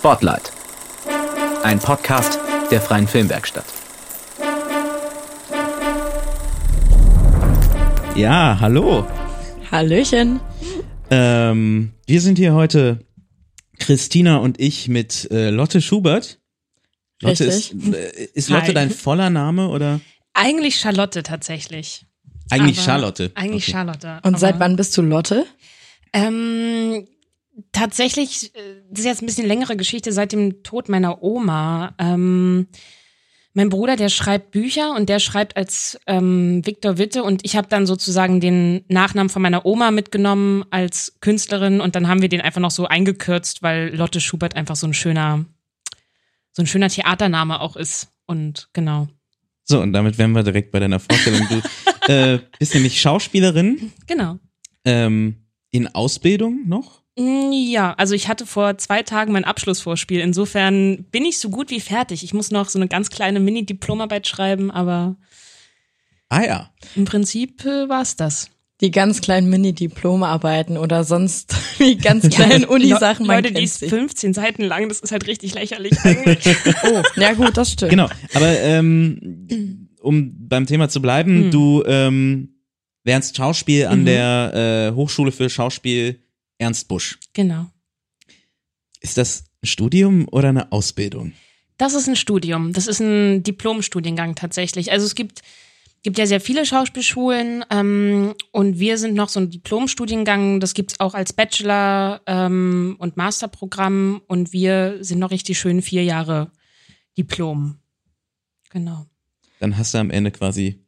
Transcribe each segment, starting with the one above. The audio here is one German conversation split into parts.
Spotlight. Ein Podcast der Freien Filmwerkstatt. Ja, hallo. Hallöchen. Ähm, wir sind hier heute Christina und ich mit äh, Lotte Schubert. Lotte Richtig. ist, äh, ist Lotte Hi. dein voller Name oder Eigentlich Charlotte tatsächlich. eigentlich Aber- Charlotte? Eigentlich Okay. Charlotte. Und seit wann bist du Lotte? Ähm, tatsächlich, äh, das ist jetzt ein bisschen längere Geschichte seit dem Tod meiner Oma. Ähm, mein Bruder, der schreibt Bücher und der schreibt als ähm, Viktor Witte und ich habe dann sozusagen den Nachnamen von meiner Oma mitgenommen als Künstlerin und dann haben wir den einfach noch so eingekürzt, weil Lotte Schubert einfach so ein schöner, so ein schöner Theatername auch ist. Und genau. So, und damit wären wir direkt bei deiner Vorstellung. Du äh, bist nämlich Schauspielerin Genau. ähm, in Ausbildung noch? Mm, Ja, also ich hatte vor zwei Tagen mein Abschlussvorspiel. Insofern bin ich so gut wie fertig. Ich muss noch so eine ganz kleine Mini-Diplomarbeit schreiben, aber Ah ja. im Prinzip äh, war es das. Die ganz kleinen Mini-Diplomarbeiten oder sonst die ganz kleinen Unisachen. man Leute, die ist sie. 15 Seiten lang, das ist halt richtig lächerlich eigentlich. Oh, ja gut, das stimmt. Genau. Aber ähm, um beim Thema zu bleiben, Hm. du ähm, lernst Schauspiel an Mhm. der äh, Hochschule für Schauspiel Ernst Busch. genau. Ist das ein Studium oder eine Ausbildung? Das ist ein Studium. Das ist ein Diplomstudiengang tatsächlich. Also es gibt, gibt ja sehr viele Schauspielschulen ähm, und wir sind noch so ein Diplomstudiengang. Das gibt's auch als Bachelor- ähm, und Masterprogramm und wir sind noch richtig schön vier Jahre Diplom. Genau. Dann hast du am Ende quasi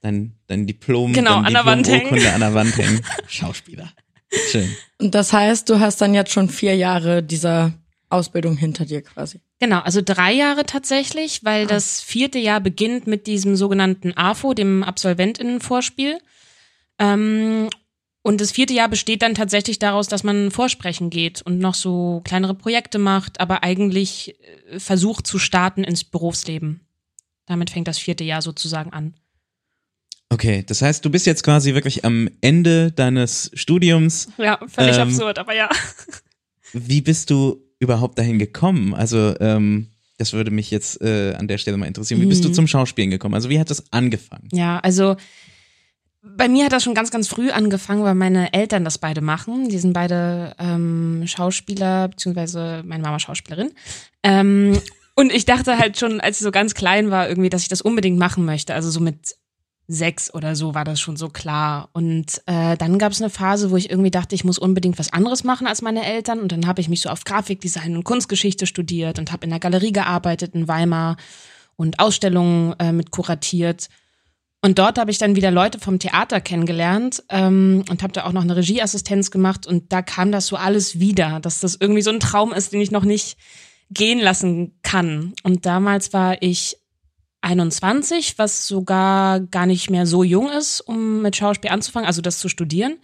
dein, dein Diplom, Genau, dein an der Wand hängen. Diplomurkunde an der Wand hängen. Schauspieler. Schön. Und das heißt, du hast dann jetzt schon vier Jahre dieser Ausbildung hinter dir quasi. Genau, also drei Jahre tatsächlich, weil das vierte Jahr beginnt mit diesem sogenannten AFO, dem Absolventinnenvorspiel. Ähm, und das vierte Jahr besteht dann tatsächlich daraus, dass man vorsprechen geht und noch so kleinere Projekte macht, aber eigentlich äh, versucht zu starten ins Berufsleben. Damit fängt das vierte Jahr sozusagen an. Okay, das heißt, du bist jetzt quasi wirklich am Ende deines Studiums. Ja, völlig Ähm, absurd, aber ja. Wie bist du überhaupt dahin gekommen? Also, ähm, das würde mich jetzt äh, an der Stelle mal interessieren. Wie bist du Mhm. zum Schauspielen gekommen? Also, wie hat das angefangen? Ja, also bei mir hat das schon ganz, ganz früh angefangen, weil meine Eltern das beide machen. Die sind beide ähm, Schauspieler, beziehungsweise meine Mama Schauspielerin. Ähm, und ich dachte halt schon, als ich so ganz klein war, irgendwie, dass ich das unbedingt machen möchte. Also so mit sechs oder so war das schon so klar. Und äh, dann gab es eine Phase, wo ich irgendwie dachte, ich muss unbedingt was anderes machen als meine Eltern. Und dann habe ich mich so auf Grafikdesign und Kunstgeschichte studiert und habe in der Galerie gearbeitet in Weimar und Ausstellungen äh, mit kuratiert. Und dort habe ich dann wieder Leute vom Theater kennengelernt ähm, und habe da auch noch eine Regieassistenz gemacht. Und da kam das so alles wieder, dass das irgendwie so ein Traum ist, den ich noch nicht gehen lassen kann. Und damals war ich 21, was sogar gar nicht mehr so jung ist, um mit Schauspiel anzufangen, also das zu studieren.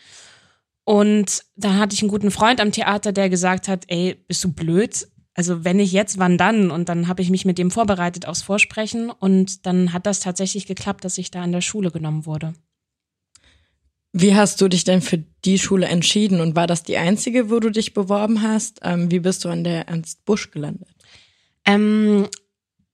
Und da hatte ich einen guten Freund am Theater, der gesagt hat, ey, bist du blöd? Also wenn nicht jetzt, wann dann? Und dann habe ich mich mit dem vorbereitet aufs Vorsprechen und dann hat das tatsächlich geklappt, dass ich da an der Schule genommen wurde. Wie hast du dich denn für die Schule entschieden und war das die einzige, wo du dich beworben hast? Ähm, wie bist du an der Ernst Busch gelandet? Ähm,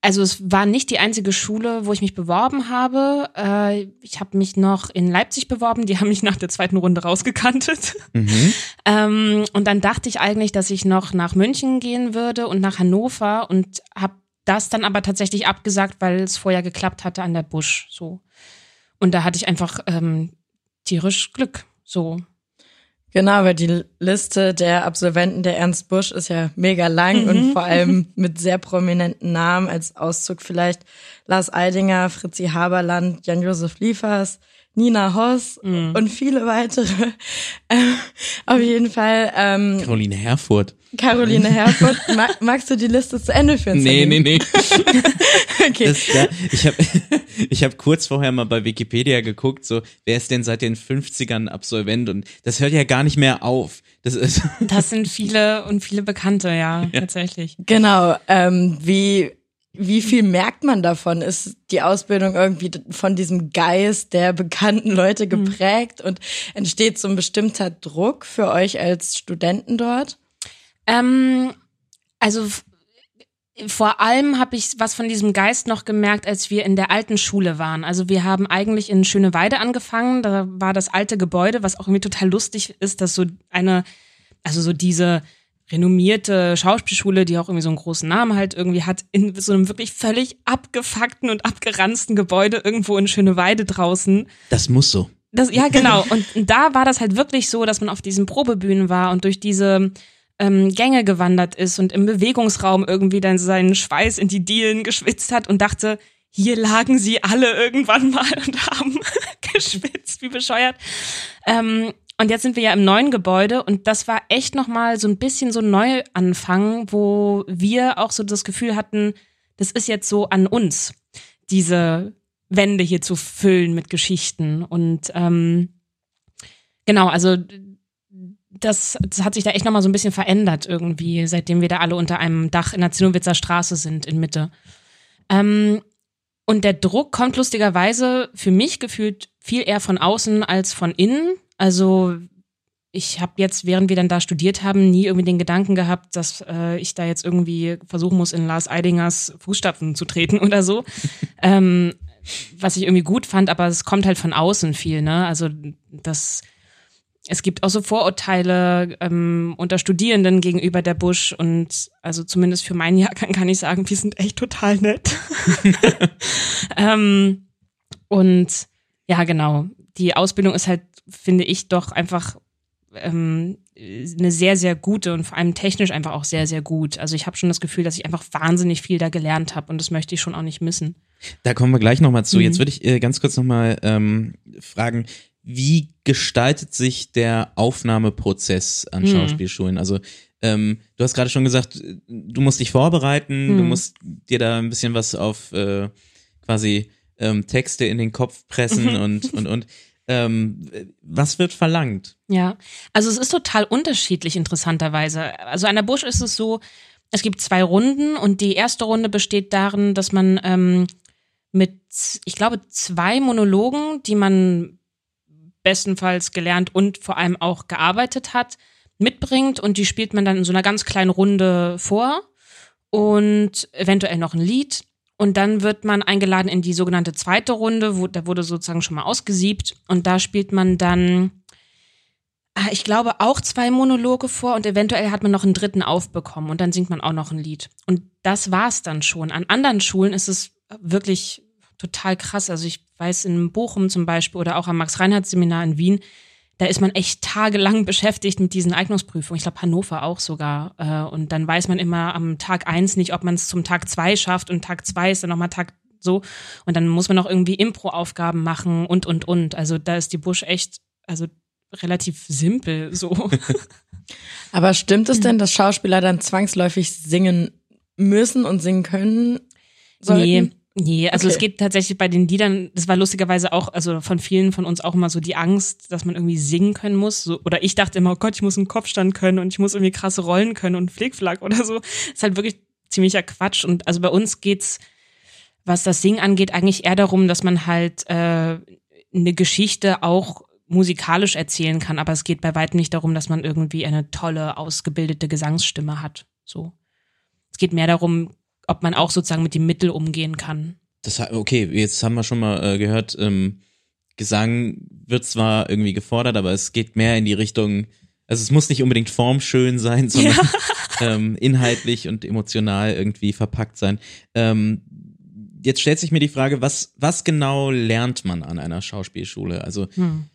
also es war nicht die einzige Schule, wo ich mich beworben habe. Äh, ich habe mich noch in Leipzig beworben, die haben mich nach der zweiten Runde rausgekantet. Mhm. Ähm, und dann dachte ich eigentlich, dass ich noch nach München gehen würde und nach Hannover und habe das dann aber tatsächlich abgesagt, weil es vorher geklappt hatte an der Busch. So. Und da hatte ich einfach ähm, tierisch Glück. So. Genau, weil die Liste der Absolventen der Ernst Busch ist ja mega lang und vor allem mit sehr prominenten Namen als Auszug vielleicht Lars Eidinger, Fritzi Haberland, Jan-Josef Liefers, Nina Hoss und viele weitere. Ähm, auf jeden Fall ähm, Caroline Herfurth. Caroline Herfurth. Ma magst du die Liste zu Ende führen? Nee, nee, nee. Okay. Das, da, ich habe ich hab kurz vorher mal bei Wikipedia geguckt, so, wer ist denn seit den 50ern Absolvent? Und das hört ja gar nicht mehr auf. Das ist, Das sind viele und viele Bekannte, ja, tatsächlich. Genau. Ähm, wie wie viel merkt man davon? Ist die Ausbildung irgendwie von diesem Geist der bekannten Leute geprägt und entsteht so ein bestimmter Druck für euch als Studenten dort? Ähm, Also vor allem habe ich was von diesem Geist noch gemerkt, als wir in der alten Schule waren. Also wir haben eigentlich in Schöneweide angefangen. Da war das alte Gebäude, was auch irgendwie total lustig ist, dass so eine, also so diese renommierte Schauspielschule, die auch irgendwie so einen großen Namen halt irgendwie hat, in so einem wirklich völlig abgefuckten und abgeranzten Gebäude irgendwo in Schöneweide draußen. Das muss so. Das, ja, genau. Und da war das halt wirklich so, dass man auf diesen Probebühnen war und durch diese ähm, Gänge gewandert ist und im Bewegungsraum irgendwie dann seinen Schweiß in die Dielen geschwitzt hat und dachte, hier lagen sie alle irgendwann mal und haben geschwitzt, wie bescheuert. Ähm, und jetzt sind wir ja im neuen Gebäude und das war echt nochmal so ein bisschen so ein Neuanfang, wo wir auch so das Gefühl hatten, das ist jetzt so an uns, diese Wände hier zu füllen mit Geschichten. Und ähm, genau, also das, das hat sich da echt nochmal so ein bisschen verändert irgendwie, seitdem wir da alle unter einem Dach in der Zinnowitzer Straße sind, in Mitte. Ähm, und der Druck kommt lustigerweise für mich gefühlt viel eher von außen als von innen. Also ich habe jetzt, während wir dann da studiert haben, nie irgendwie den Gedanken gehabt, dass äh, ich da jetzt irgendwie versuchen muss, in Lars Eidingers Fußstapfen zu treten oder so. ähm, was ich irgendwie gut fand, aber es kommt halt von außen viel, ne? Also das es gibt auch so Vorurteile ähm, unter Studierenden gegenüber der Busch und also zumindest für meinen Jahrgang kann ich sagen, wir sind echt total nett. ähm, und ja, genau. Die Ausbildung ist halt, finde ich, doch einfach ähm, eine sehr, sehr gute und vor allem technisch einfach auch sehr, sehr gut. Also ich habe schon das Gefühl, dass ich einfach wahnsinnig viel da gelernt habe und das möchte ich schon auch nicht missen. Da kommen wir gleich nochmal zu. Mhm. Jetzt würde ich äh, ganz kurz nochmal ähm, fragen, wie gestaltet sich der Aufnahmeprozess an Hm. Schauspielschulen? Also ähm, du hast gerade schon gesagt, du musst dich vorbereiten, du Hm. musst dir da ein bisschen was auf äh, quasi ähm, Texte in den Kopf pressen und und und ähm, was wird verlangt? Ja, also es ist total unterschiedlich interessanterweise. Also an der Busch ist es so, es gibt zwei Runden und die erste Runde besteht darin, dass man ähm, mit, ich glaube, zwei Monologen, die man bestenfalls gelernt und vor allem auch gearbeitet hat, mitbringt und die spielt man dann in so einer ganz kleinen Runde vor und eventuell noch ein Lied. Und dann wird man eingeladen in die sogenannte zweite Runde, wo, da wurde sozusagen schon mal ausgesiebt und da spielt man dann Ah, Ich glaube auch zwei Monologe vor und eventuell hat man noch einen dritten aufbekommen und dann singt man auch noch ein Lied. Und das war's dann schon. An anderen Schulen ist es wirklich total krass. Also ich weiß in Bochum zum Beispiel oder auch am Max-Reinhardt-Seminar in Wien, da ist man echt tagelang beschäftigt mit diesen Eignungsprüfungen. Ich glaube Hannover auch sogar. Äh, Und dann weiß man immer am Tag eins nicht, ob man es zum Tag zwei schafft und Tag zwei ist dann nochmal Tag so. Und dann muss man noch irgendwie Impro-Aufgaben machen und, und, und. Also da ist die Busch echt, also relativ simpel so. Aber stimmt es denn, dass Schauspieler dann zwangsläufig singen müssen und singen können? Sollten? Nee, nee, also Okay. es geht tatsächlich bei den Liedern, das war lustigerweise auch, also von vielen von uns auch immer so die Angst, dass man irgendwie singen können muss. So, oder ich dachte immer, oh Gott, ich muss einen Kopfstand können und ich muss irgendwie krasse Rollen können und Flickflack oder so. ist halt wirklich ziemlicher Quatsch. Und also bei uns geht's, was das Singen angeht, eigentlich eher darum, dass man halt äh, eine Geschichte auch musikalisch erzählen kann, aber es geht bei weitem nicht darum, dass man irgendwie eine tolle, ausgebildete Gesangsstimme hat. So. Es geht mehr darum, ob man auch sozusagen mit dem Mittel umgehen kann. Das okay, jetzt haben wir schon mal äh, gehört, ähm, Gesang wird zwar irgendwie gefordert, aber es geht mehr in die Richtung, also es muss nicht unbedingt formschön sein, sondern ähm, inhaltlich und emotional irgendwie verpackt sein. Ähm, jetzt stellt sich mir die Frage, was, was genau lernt man an einer Schauspielschule? Also Hm.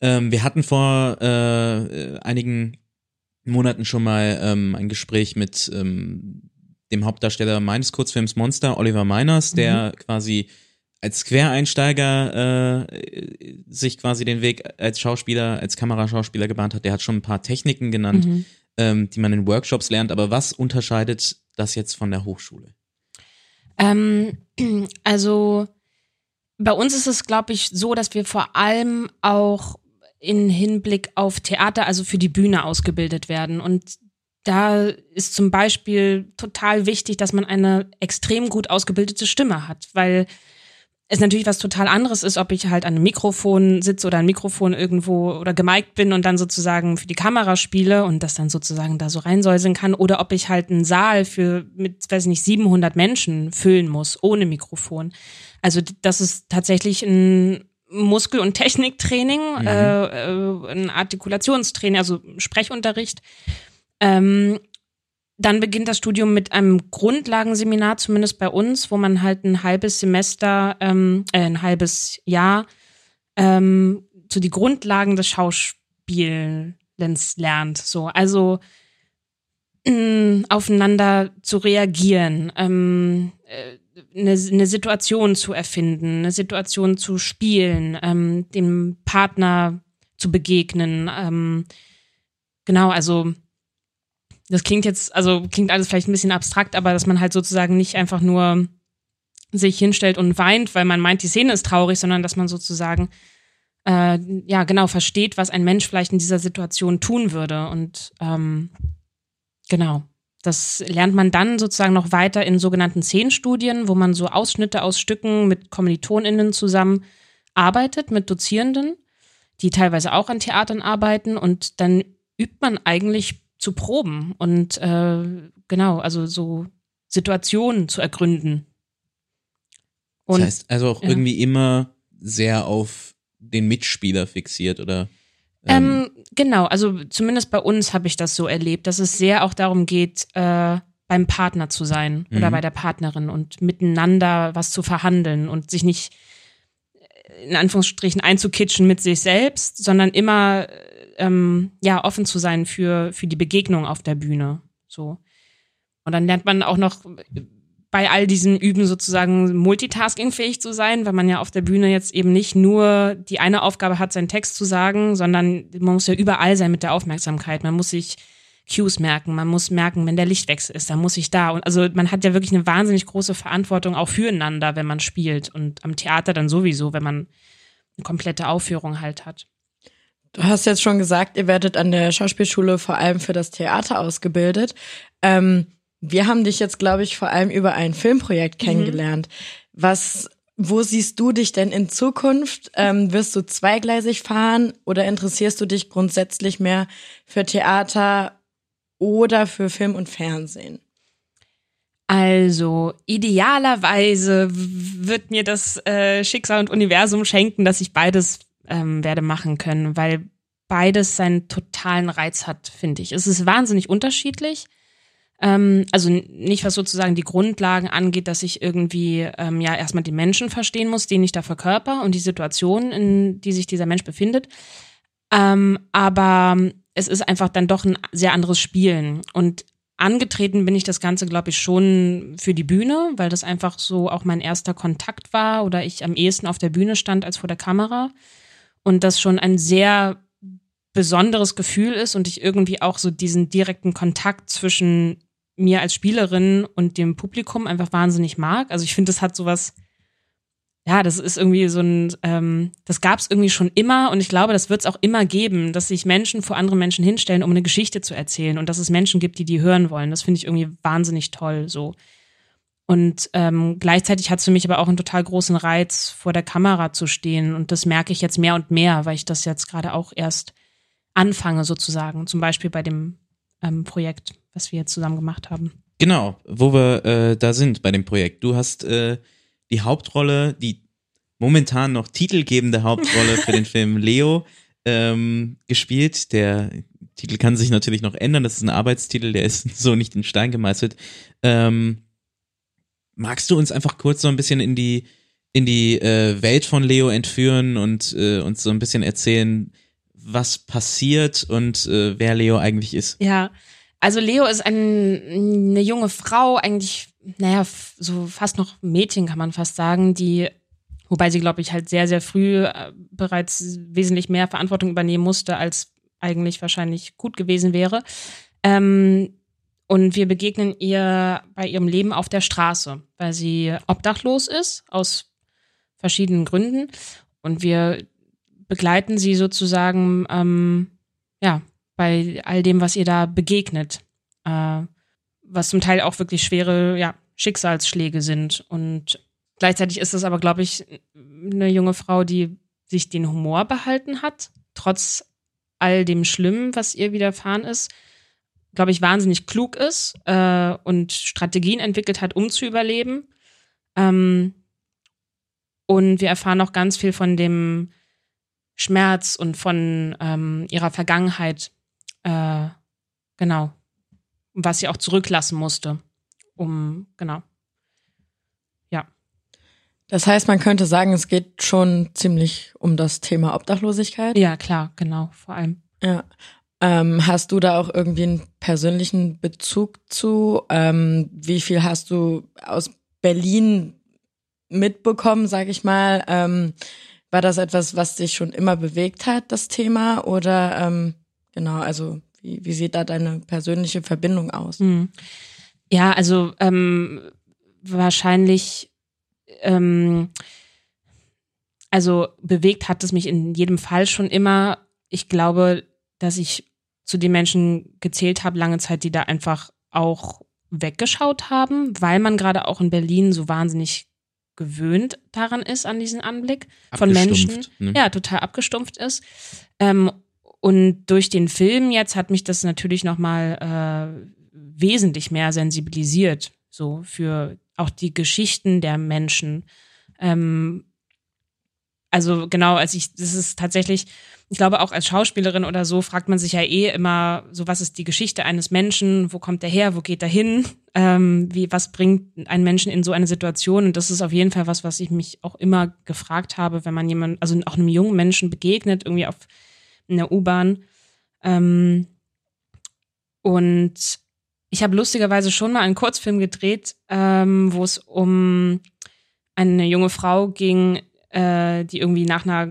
ähm, wir hatten vor äh, äh, einigen Monaten schon mal ähm, ein Gespräch mit ähm, dem Hauptdarsteller meines Kurzfilms Monster, Oliver Meiners, der quasi als Quereinsteiger äh, sich quasi den Weg als Schauspieler, als Kameraschauspieler gebahnt hat. Der hat schon ein paar Techniken genannt, Mhm. ähm, die man in Workshops lernt. Aber was unterscheidet das jetzt von der Hochschule? Ähm, also bei uns ist es, glaube ich, so, dass wir vor allem auch in Hinblick auf Theater, also für die Bühne ausgebildet werden. Und da ist zum Beispiel total wichtig, dass man eine extrem gut ausgebildete Stimme hat, weil es natürlich was total anderes ist, ob ich halt an einem Mikrofon sitze oder ein Mikrofon irgendwo oder gemiked bin und dann sozusagen für die Kamera spiele und das dann sozusagen da so reinsäuseln kann oder ob ich halt einen Saal für mit, weiß ich nicht, 700 Menschen füllen muss ohne Mikrofon. Also das ist tatsächlich ein Muskel- und Techniktraining, mhm. äh, äh, ein Artikulationstraining, also Sprechunterricht. Ähm, dann beginnt das Studium mit einem Grundlagenseminar, zumindest bei uns, wo man halt ein halbes Semester, ähm, äh, ein halbes Jahr ähm, zu die Grundlagen des Schauspielens lernt. So, also mm, aufeinander zu reagieren, ähm, äh, eine, eine Situation zu erfinden, eine Situation zu spielen, ähm, dem Partner zu begegnen. Ähm, genau, also das klingt jetzt, also klingt alles vielleicht ein bisschen abstrakt, aber dass man halt sozusagen nicht einfach nur sich hinstellt und weint, weil man meint, die Szene ist traurig, sondern dass man sozusagen äh, ja genau versteht, was ein Mensch vielleicht in dieser Situation tun würde. Und ähm, genau. Das lernt man dann sozusagen noch weiter in sogenannten Szenenstudien, wo man so Ausschnitte aus Stücken mit KommilitonInnen zusammen arbeitet, mit Dozierenden, die teilweise auch an Theatern arbeiten und dann übt man eigentlich zu proben und äh, genau, also so Situationen zu ergründen. Und, das heißt also auch ja. irgendwie immer sehr auf den Mitspieler fixiert, oder? Ähm, ähm, genau, also zumindest bei uns habe ich das so erlebt, dass es sehr auch darum geht, äh, beim Partner zu sein mhm. oder bei der Partnerin und miteinander was zu verhandeln und sich nicht äh, in Anführungsstrichen einzukitschen mit sich selbst, sondern immer ähm, ja offen zu sein für für die Begegnung auf der Bühne. So und dann lernt man auch noch bei all diesen Üben sozusagen multitaskingfähig zu sein, weil man ja auf der Bühne jetzt eben nicht nur die eine Aufgabe hat, seinen Text zu sagen, sondern man muss ja überall sein mit der Aufmerksamkeit. Man muss sich Cues merken, man muss merken, wenn der Lichtwechsel ist, dann muss ich da. Und also man hat ja wirklich eine wahnsinnig große Verantwortung auch füreinander, wenn man spielt. Und am Theater dann sowieso, wenn man eine komplette Aufführung halt hat. Du hast jetzt schon gesagt, ihr werdet an der Schauspielschule vor allem für das Theater ausgebildet. Ähm, wir haben dich jetzt, glaube ich, vor allem über ein Filmprojekt mhm. kennengelernt. Mhm. Was, wo siehst du dich denn in Zukunft? Ähm, wirst du zweigleisig fahren oder interessierst du dich grundsätzlich mehr für Theater oder für Film und Fernsehen? Also idealerweise wird mir das äh, Schicksal und Universum schenken, dass ich beides ähm, werde machen können, weil beides seinen totalen Reiz hat, finde ich. Es ist wahnsinnig unterschiedlich. Ähm, also nicht was sozusagen die Grundlagen angeht, dass ich irgendwie ähm, ja erstmal die Menschen verstehen muss, den ich da verkörper und die Situation, in die sich dieser Mensch befindet. Ähm, aber es ist einfach dann doch ein sehr anderes Spielen. Und angetreten bin ich das Ganze, glaube ich, schon für die Bühne, weil das einfach so auch mein erster Kontakt war oder ich am ehesten auf der Bühne stand als vor der Kamera. Und das schon ein sehr besonderes Gefühl ist und ich irgendwie auch so diesen direkten Kontakt zwischen mir als Spielerin und dem Publikum einfach wahnsinnig mag. Also ich finde, das hat sowas, ja, das ist irgendwie so ein, ähm, das gab es irgendwie schon immer und ich glaube, das wird es auch immer geben, dass sich Menschen vor andere Menschen hinstellen, um eine Geschichte zu erzählen und dass es Menschen gibt, die die hören wollen. Das finde ich irgendwie wahnsinnig toll so. Und ähm, gleichzeitig hat es für mich aber auch einen total großen Reiz, vor der Kamera zu stehen. Und das merke ich jetzt mehr und mehr, weil ich das jetzt gerade auch erst anfange, sozusagen. Zum Beispiel bei dem ähm, Projekt was wir jetzt zusammen gemacht haben. Genau, wo wir äh, da sind bei dem Projekt. Du hast äh, die Hauptrolle, die momentan noch titelgebende Hauptrolle für den Film Leo ähm, gespielt. Der Titel kann sich natürlich noch ändern. Das ist ein Arbeitstitel, der ist so nicht in Stein gemeißelt. Ähm, magst du uns einfach kurz so ein bisschen in die in die äh, Welt von Leo entführen und äh, uns so ein bisschen erzählen, was passiert und äh, wer Leo eigentlich ist? Ja, also Leo ist ein, eine junge Frau, eigentlich, naja, so fast noch Mädchen kann man fast sagen, die, wobei sie, glaube ich, halt sehr, sehr früh äh, bereits wesentlich mehr Verantwortung übernehmen musste, als eigentlich wahrscheinlich gut gewesen wäre. Ähm, und wir begegnen ihr bei ihrem Leben auf der Straße, weil sie obdachlos ist, aus verschiedenen Gründen. Und wir begleiten sie sozusagen, ähm, ja, bei all dem, was ihr da begegnet. Äh, was zum Teil auch wirklich schwere ja, Schicksalsschläge sind. Und Gleichzeitig ist es aber, glaube ich, eine junge Frau, die sich den Humor behalten hat, trotz all dem Schlimmen, was ihr widerfahren ist, glaube ich, wahnsinnig klug ist äh, und Strategien entwickelt hat, um zu überleben. Ähm, und wir erfahren auch ganz viel von dem Schmerz und von ähm, ihrer Vergangenheit, äh, genau, was sie auch zurücklassen musste, um, genau. Ja. Das heißt, man könnte sagen, es geht schon ziemlich um das Thema Obdachlosigkeit. Ja, klar, genau, vor allem. Ja. Ähm, hast du da auch irgendwie einen persönlichen Bezug zu? Ähm, wie viel hast du aus Berlin mitbekommen, sag ich mal? Ähm, war das etwas, was dich schon immer bewegt hat, das Thema? Oder ähm, genau, also wie, wie sieht da deine persönliche Verbindung aus? Hm. Ja, also ähm, wahrscheinlich, ähm, also bewegt hat es mich in jedem Fall schon immer. Ich glaube, dass ich zu den Menschen gezählt habe, lange Zeit, die da einfach auch weggeschaut haben, weil man gerade auch in Berlin so wahnsinnig gewöhnt daran ist, an diesen Anblick von Menschen. Ne? Ja, total abgestumpft ist. Ähm, und durch den Film jetzt hat mich das natürlich nochmal äh, wesentlich mehr sensibilisiert, so für auch die Geschichten der Menschen. Ähm, also genau, als ich, das ist tatsächlich, ich glaube auch als Schauspielerin oder so fragt man sich ja eh immer, so was ist die Geschichte eines Menschen, wo kommt der her, wo geht er hin, ähm, wie, was bringt einen Menschen in so eine Situation? Und das ist auf jeden Fall was, was ich mich auch immer gefragt habe, wenn man jemand, also auch einem jungen Menschen begegnet, irgendwie auf in der U-Bahn. Ähm, und ich habe lustigerweise schon mal einen Kurzfilm gedreht, ähm, wo es um eine junge Frau ging, äh, die irgendwie nach einer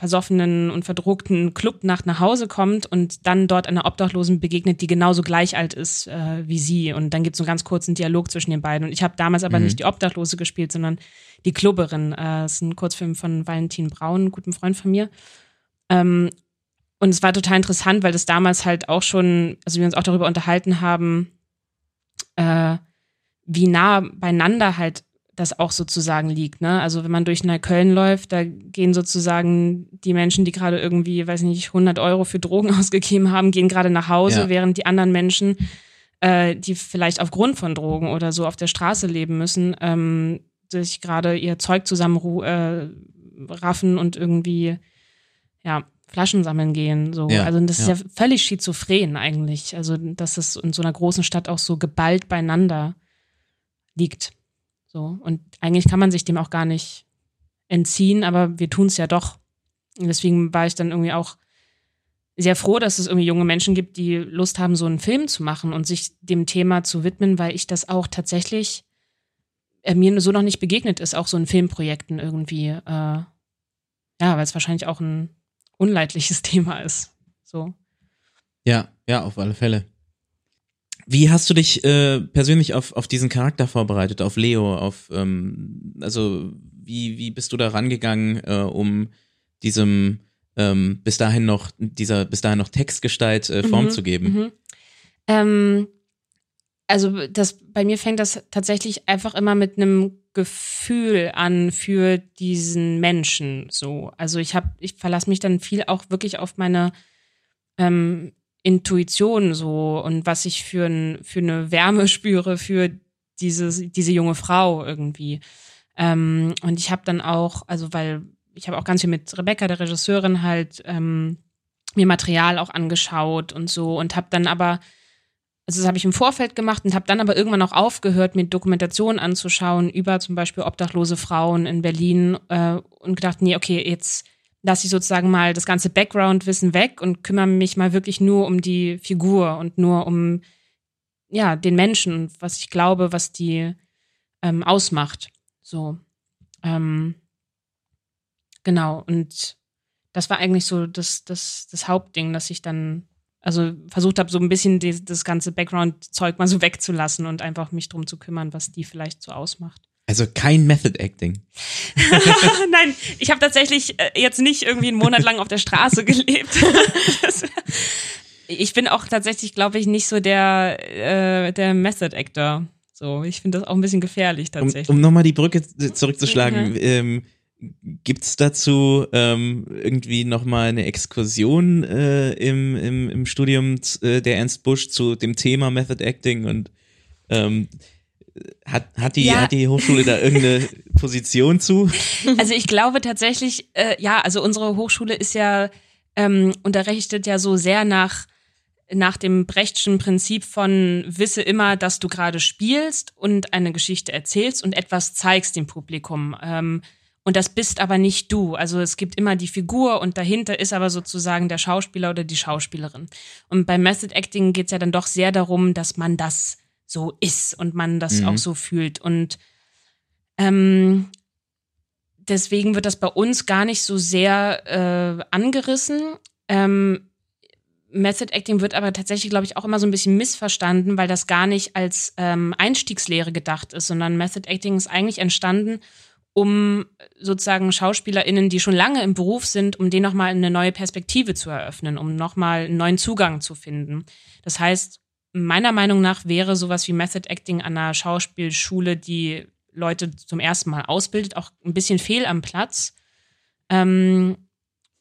versoffenen und verdruckten Clubnacht nach Hause kommt und dann dort einer Obdachlosen begegnet, die genauso gleich alt ist äh, wie sie. Und dann gibt es einen ganz kurzen Dialog zwischen den beiden. Und ich habe damals aber mhm. nicht die Obdachlose gespielt, sondern die Klubberin. Äh, das ist ein Kurzfilm von Valentin Braun, einem guten Freund von mir. Ähm, und es war total interessant, weil das damals halt auch schon, also wir uns auch darüber unterhalten haben, äh, wie nah beieinander halt das auch sozusagen liegt. Ne? Also wenn man durch Neukölln läuft, da gehen sozusagen die Menschen, die gerade irgendwie, weiß nicht, 100 Euro für Drogen ausgegeben haben, gehen gerade nach Hause, ja. während die anderen Menschen, äh, die vielleicht aufgrund von Drogen oder so auf der Straße leben müssen, ähm, sich gerade ihr Zeug zusammen äh, raffen und irgendwie, ja, Flaschen sammeln gehen. So. Ja, also das ja. ist ja völlig schizophren eigentlich. Also, dass es in so einer großen Stadt auch so geballt beieinander liegt. So. Und eigentlich kann man sich dem auch gar nicht entziehen, aber wir tun es ja doch. Und deswegen war ich dann irgendwie auch sehr froh, dass es irgendwie junge Menschen gibt, die Lust haben, so einen Film zu machen und sich dem Thema zu widmen, weil ich das auch tatsächlich äh, mir so noch nicht begegnet ist, auch so in Filmprojekten irgendwie. Äh, ja, weil es wahrscheinlich auch ein unleidliches Thema ist. So. Ja, ja, auf alle Fälle. Wie hast du dich äh, persönlich auf, auf diesen Charakter vorbereitet, auf Leo, auf ähm, also wie, wie bist du da rangegangen, äh, um diesem ähm, bis dahin noch, dieser bis dahin noch Textgestalt äh, Form mhm, zu geben? Mhm. Ähm, also das bei mir fängt das tatsächlich einfach immer mit einem Gefühl an für diesen Menschen so. Also ich habe, ich verlasse mich dann viel auch wirklich auf meine ähm, Intuition so und was ich für, ein, für eine Wärme spüre für diese, diese junge Frau irgendwie. Ähm, und ich habe dann auch, also weil ich habe auch ganz viel mit Rebecca, der Regisseurin, halt ähm, mir Material auch angeschaut und so und habe dann aber, also das habe ich im Vorfeld gemacht und habe dann aber irgendwann auch aufgehört, mir Dokumentationen anzuschauen über zum Beispiel obdachlose Frauen in Berlin äh, und gedacht, nee, okay, jetzt lasse ich sozusagen mal das ganze Background-Wissen weg und kümmere mich mal wirklich nur um die Figur und nur um ja den Menschen, was ich glaube, was die ähm, ausmacht. So ähm, genau und das war eigentlich so das das das Hauptding, dass ich dann also versucht habe, so ein bisschen die, das ganze Background-Zeug mal so wegzulassen und einfach mich drum zu kümmern, was die vielleicht so ausmacht. Also kein Method Acting. Nein, ich habe tatsächlich äh, jetzt nicht irgendwie einen Monat lang auf der Straße gelebt. ich bin auch tatsächlich, glaube ich, nicht so der, äh, der Method Actor. So, ich finde das auch ein bisschen gefährlich tatsächlich. Um, um nochmal die Brücke zurückzuschlagen, ja. ähm, gibt's dazu ähm, irgendwie nochmal eine Exkursion äh, im, im, im Studium äh, der Ernst Busch zu dem Thema Method Acting und ähm, hat, hat, die, ja. hat die Hochschule da irgendeine Position zu? Also ich glaube tatsächlich, äh, ja, also unsere Hochschule ist ja ähm, unterrichtet ja so sehr nach nach dem Brechtschen Prinzip von wisse immer, dass du gerade spielst und eine Geschichte erzählst und etwas zeigst dem Publikum. Ähm, und das bist aber nicht du. Also es gibt immer die Figur und dahinter ist aber sozusagen der Schauspieler oder die Schauspielerin. Und beim Method Acting geht es ja dann doch sehr darum, dass man das so ist und man das mhm. auch so fühlt. Und ähm, deswegen wird das bei uns gar nicht so sehr äh, angerissen. Ähm, Method Acting wird aber tatsächlich, glaube ich, auch immer so ein bisschen missverstanden, weil das gar nicht als ähm, Einstiegslehre gedacht ist, sondern Method Acting ist eigentlich entstanden, um sozusagen SchauspielerInnen, die schon lange im Beruf sind, um denen nochmal eine neue Perspektive zu eröffnen, um nochmal einen neuen Zugang zu finden. Das heißt, meiner Meinung nach wäre sowas wie Method Acting an einer Schauspielschule, die Leute zum ersten Mal ausbildet, auch ein bisschen fehl am Platz. Ähm,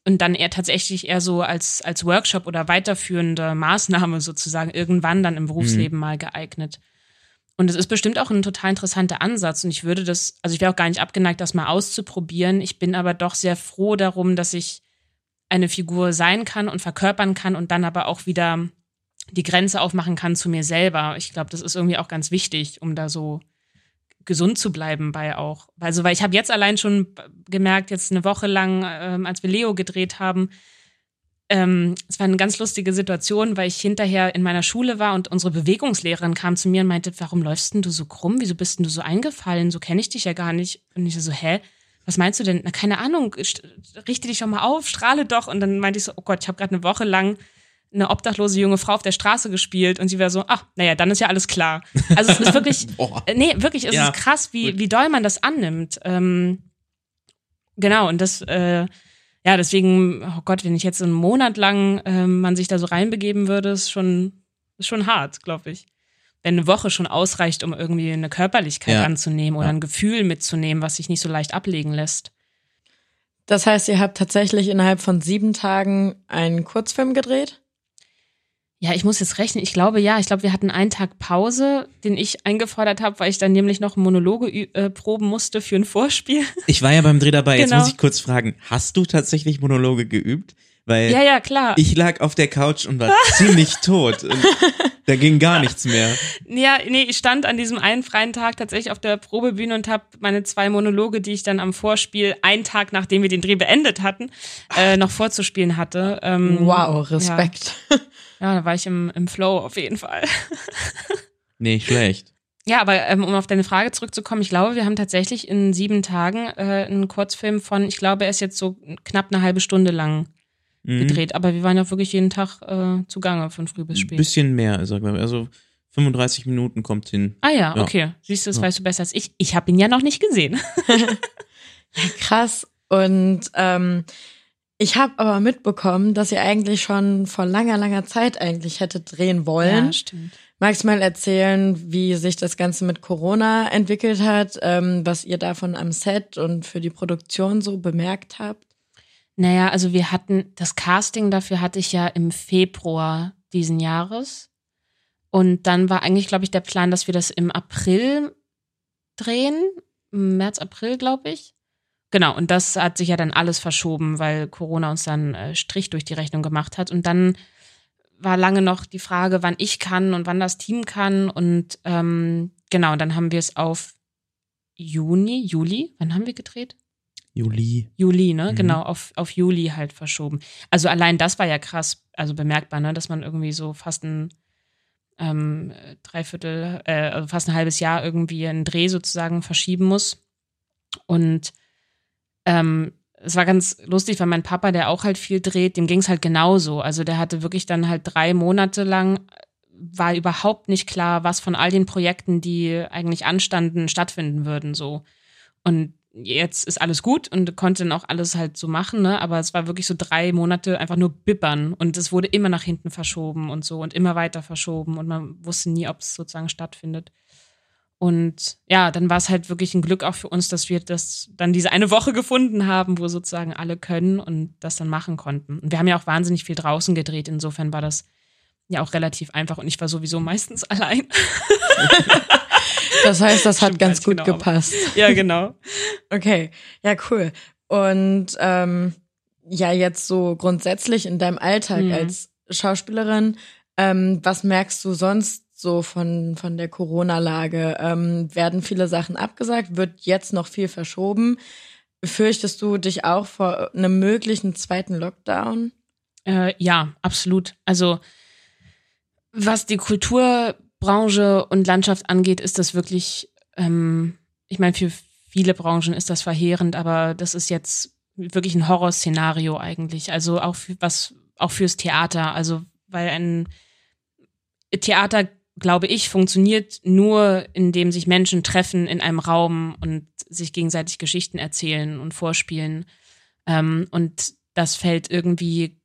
und dann eher tatsächlich eher so als, als Workshop oder weiterführende Maßnahme sozusagen irgendwann dann im Berufsleben mhm. mal geeignet. Und es ist bestimmt auch ein total interessanter Ansatz. Und ich würde das, also ich wäre auch gar nicht abgeneigt, das mal auszuprobieren. Ich bin aber doch sehr froh darum, dass ich eine Figur sein kann und verkörpern kann und dann aber auch wieder die Grenze aufmachen kann zu mir selber. Ich glaube, das ist irgendwie auch ganz wichtig, um da so gesund zu bleiben bei auch. Also, weil ich habe jetzt allein schon gemerkt, jetzt eine Woche lang, ähm, als wir Leo gedreht haben, ähm, es war eine ganz lustige Situation, weil ich hinterher in meiner Schule war und unsere Bewegungslehrerin kam zu mir und meinte, warum läufst denn du so krumm? Wieso bist denn du so eingefallen? So kenne ich dich ja gar nicht. Und ich so, hä? Was meinst du denn? Na, keine Ahnung, richte dich doch mal auf, strahle doch. Und dann meinte ich so, oh Gott, ich habe gerade eine Woche lang eine obdachlose junge Frau auf der Straße gespielt und sie wäre so, ach, naja, dann ist ja alles klar. Also es ist wirklich, äh, nee, wirklich, es ja. ist krass, wie, wie doll man das annimmt. Ähm, genau, und das, äh, ja, deswegen, oh Gott, wenn ich jetzt einen Monat lang äh, man sich da so reinbegeben würde, ist schon, ist schon hart, glaube ich. Wenn eine Woche schon ausreicht, um irgendwie eine Körperlichkeit ja. anzunehmen oder ja. ein Gefühl mitzunehmen, was sich nicht so leicht ablegen lässt. Das heißt, ihr habt tatsächlich innerhalb von sieben Tagen einen Kurzfilm gedreht? Ja, ich muss jetzt rechnen. Ich glaube ja. Ich glaube, wir hatten einen Tag Pause, den ich eingefordert habe, weil ich dann nämlich noch Monologe äh, proben musste für ein Vorspiel. Ich war ja beim Dreh dabei. Genau. Jetzt muss ich kurz fragen: Hast du tatsächlich Monologe geübt? Weil ja, ja, klar. Ich lag auf der Couch und war ziemlich tot. Und da ging gar nichts mehr. Ja, nee, ich stand an diesem einen freien Tag tatsächlich auf der Probebühne und habe meine zwei Monologe, die ich dann am Vorspiel, einen Tag nachdem wir den Dreh beendet hatten, äh, noch vorzuspielen hatte. Ähm, wow, Respekt. Ja. Ja, da war ich im, im Flow auf jeden Fall. Nicht schlecht. Ja, aber ähm, um auf deine Frage zurückzukommen, ich glaube, wir haben tatsächlich in sieben Tagen äh, einen Kurzfilm von, ich glaube, er ist jetzt so knapp eine halbe Stunde lang mhm. gedreht, aber wir waren ja wirklich jeden Tag äh, zugange von früh bis spät. Ein bisschen mehr, sag mal. Also 35 Minuten kommt hin. Ah ja, ja. okay. Siehst du, das ja. weißt du besser als ich. Ich habe ihn ja noch nicht gesehen. ja, krass. Und ähm, ich habe aber mitbekommen, dass ihr eigentlich schon vor langer, langer Zeit eigentlich hättet drehen wollen. Ja, stimmt. Magst du mal erzählen, wie sich das Ganze mit Corona entwickelt hat, ähm, was ihr davon am Set und für die Produktion so bemerkt habt? Naja, also wir hatten, das Casting dafür hatte ich ja im Februar diesen Jahres. Und dann war eigentlich, glaube ich, der Plan, dass wir das im April drehen. März, April, glaube ich. Genau, und das hat sich ja dann alles verschoben, weil Corona uns dann äh, Strich durch die Rechnung gemacht hat. Und dann war lange noch die Frage, wann ich kann und wann das Team kann. Und ähm, genau, dann haben wir es auf Juni, Juli, wann haben wir gedreht? Juli. Juli, ne? Mhm. Genau, auf, auf Juli halt verschoben. Also allein das war ja krass, also bemerkbar, ne? Dass man irgendwie so fast ein ähm, Dreiviertel, äh, also fast ein halbes Jahr irgendwie einen Dreh sozusagen verschieben muss. Und ähm, es war ganz lustig, weil mein Papa, der auch halt viel dreht, dem ging es halt genauso. Also der hatte wirklich dann halt drei Monate lang, war überhaupt nicht klar, was von all den Projekten, die eigentlich anstanden, stattfinden würden so. Und jetzt ist alles gut und konnte dann auch alles halt so machen, ne? Aber es war wirklich so drei Monate einfach nur bibbern und es wurde immer nach hinten verschoben und so und immer weiter verschoben und man wusste nie, ob es sozusagen stattfindet. Und ja, dann war es halt wirklich ein Glück auch für uns, dass wir das dann diese eine Woche gefunden haben, wo sozusagen alle können und das dann machen konnten. Und wir haben ja auch wahnsinnig viel draußen gedreht. Insofern war das ja auch relativ einfach und ich war sowieso meistens allein. Das heißt, das hat ganz gut genau, gepasst. Ja, genau. Okay, ja, cool. Und ähm, ja, jetzt so grundsätzlich in deinem Alltag mhm. als Schauspielerin, ähm, was merkst du sonst so von, von der Corona-Lage? Ähm, werden viele Sachen abgesagt? Wird jetzt noch viel verschoben? Fürchtest du dich auch vor einem möglichen zweiten Lockdown? Äh, ja, absolut. Also was die Kulturbranche und Landschaft angeht, ist das wirklich, ähm, ich meine, für viele Branchen ist das verheerend, aber das ist jetzt wirklich ein Horrorszenario eigentlich. Also auch für, was auch fürs Theater. Also weil ein Theater, glaube ich, funktioniert nur, indem sich Menschen treffen in einem Raum und sich gegenseitig Geschichten erzählen und vorspielen. Ähm, und das fällt irgendwie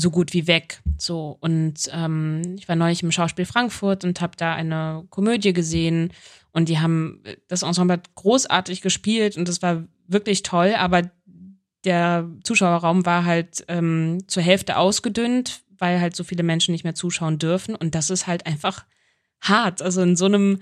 so gut wie weg. So und ähm, ich war neulich im Schauspiel Frankfurt und habe da eine Komödie gesehen und die haben das Ensemble großartig gespielt und das war wirklich toll, aber der Zuschauerraum war halt ähm, zur Hälfte ausgedünnt, weil halt so viele Menschen nicht mehr zuschauen dürfen und das ist halt einfach hart. Also in so einem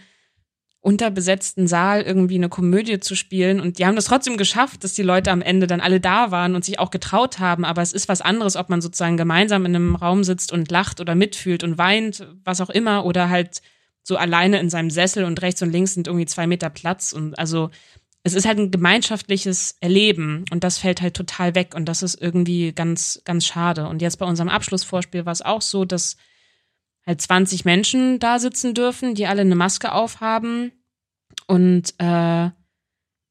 unterbesetzten Saal irgendwie eine Komödie zu spielen. Und die haben das trotzdem geschafft, dass die Leute am Ende dann alle da waren und sich auch getraut haben. Aber es ist was anderes, ob man sozusagen gemeinsam in einem Raum sitzt und lacht oder mitfühlt und weint, was auch immer, oder halt so alleine in seinem Sessel und rechts und links sind irgendwie zwei Meter Platz. Und also es ist halt ein gemeinschaftliches Erleben und das fällt halt total weg und das ist irgendwie ganz, ganz schade. Und jetzt bei unserem Abschlussvorspiel war es auch so, dass halt 20 Menschen da sitzen dürfen, die alle eine Maske aufhaben und äh,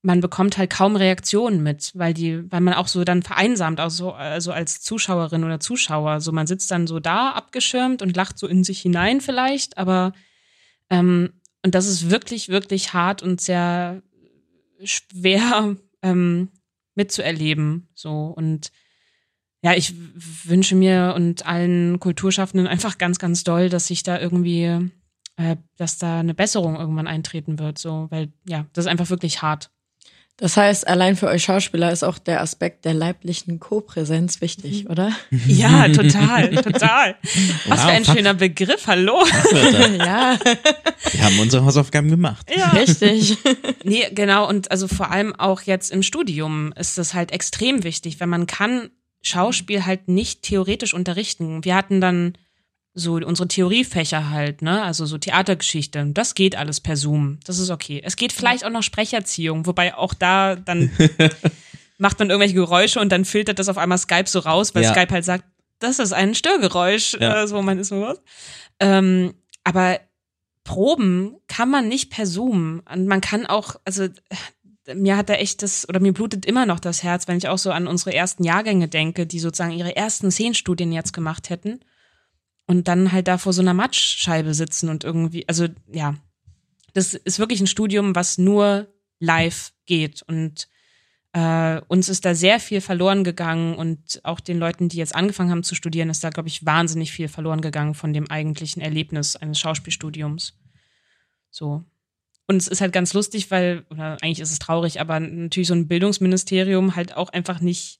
man bekommt halt kaum Reaktionen mit, weil die, weil man auch so dann vereinsamt, also, also als Zuschauerin oder Zuschauer. So man sitzt dann so da abgeschirmt und lacht so in sich hinein vielleicht, aber ähm, und das ist wirklich, wirklich hart und sehr schwer ähm, mitzuerleben. So und ja, ich wünsche mir und allen Kulturschaffenden einfach ganz, ganz doll, dass sich da irgendwie, äh, dass da eine Besserung irgendwann eintreten wird. So, weil ja, das ist einfach wirklich hart. Das heißt, allein für euch Schauspieler ist auch der Aspekt der leiblichen Co-Präsenz wichtig, mhm. oder? Ja, total, total. Was wow, für ein schöner Begriff, hallo. ja. Wir haben unsere Hausaufgaben gemacht. Ja. Richtig. Nee, genau. Und also vor allem auch jetzt im Studium ist das halt extrem wichtig, wenn man kann Schauspiel halt nicht theoretisch unterrichten. Wir hatten dann so unsere Theoriefächer halt, ne? Also so Theatergeschichte. Das geht alles per Zoom. Das ist okay. Es geht vielleicht auch noch Sprecherziehung, wobei auch da dann macht man irgendwelche Geräusche und dann filtert das auf einmal Skype so raus, weil ja. Skype halt sagt, das ist ein Störgeräusch. Ja. Äh, so, man ist so was. Ähm, aber Proben kann man nicht per Zoom. Und man kann auch, also mir hat da echt das, oder mir blutet immer noch das Herz, wenn ich auch so an unsere ersten Jahrgänge denke, die sozusagen ihre ersten Szenenstudien jetzt gemacht hätten und dann halt da vor so einer Matschscheibe sitzen und irgendwie, also ja, das ist wirklich ein Studium, was nur live geht und äh, uns ist da sehr viel verloren gegangen und auch den Leuten, die jetzt angefangen haben zu studieren, ist da, glaube ich, wahnsinnig viel verloren gegangen von dem eigentlichen Erlebnis eines Schauspielstudiums. So. Und es ist halt ganz lustig, weil, oder eigentlich ist es traurig, aber natürlich so ein Bildungsministerium halt auch einfach nicht,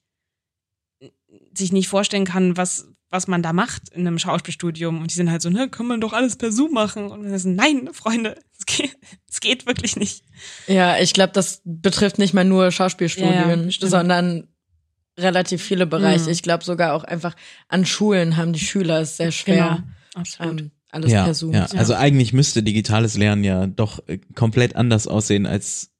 sich nicht vorstellen kann, was, was man da macht in einem Schauspielstudium. Und die sind halt so, ne, kann man doch alles per Zoom machen. Und dann sind, nein, Freunde, es geht, es geht wirklich nicht. Ja, ich glaube, das betrifft nicht mal nur Schauspielstudien, ja, sondern relativ viele Bereiche. Mhm. Ich glaube sogar auch einfach an Schulen haben die Schüler es sehr schwer. Genau, absolut. Ähm, alles ja, per Zoom. Ja. Also eigentlich müsste digitales Lernen ja doch äh, komplett anders aussehen, als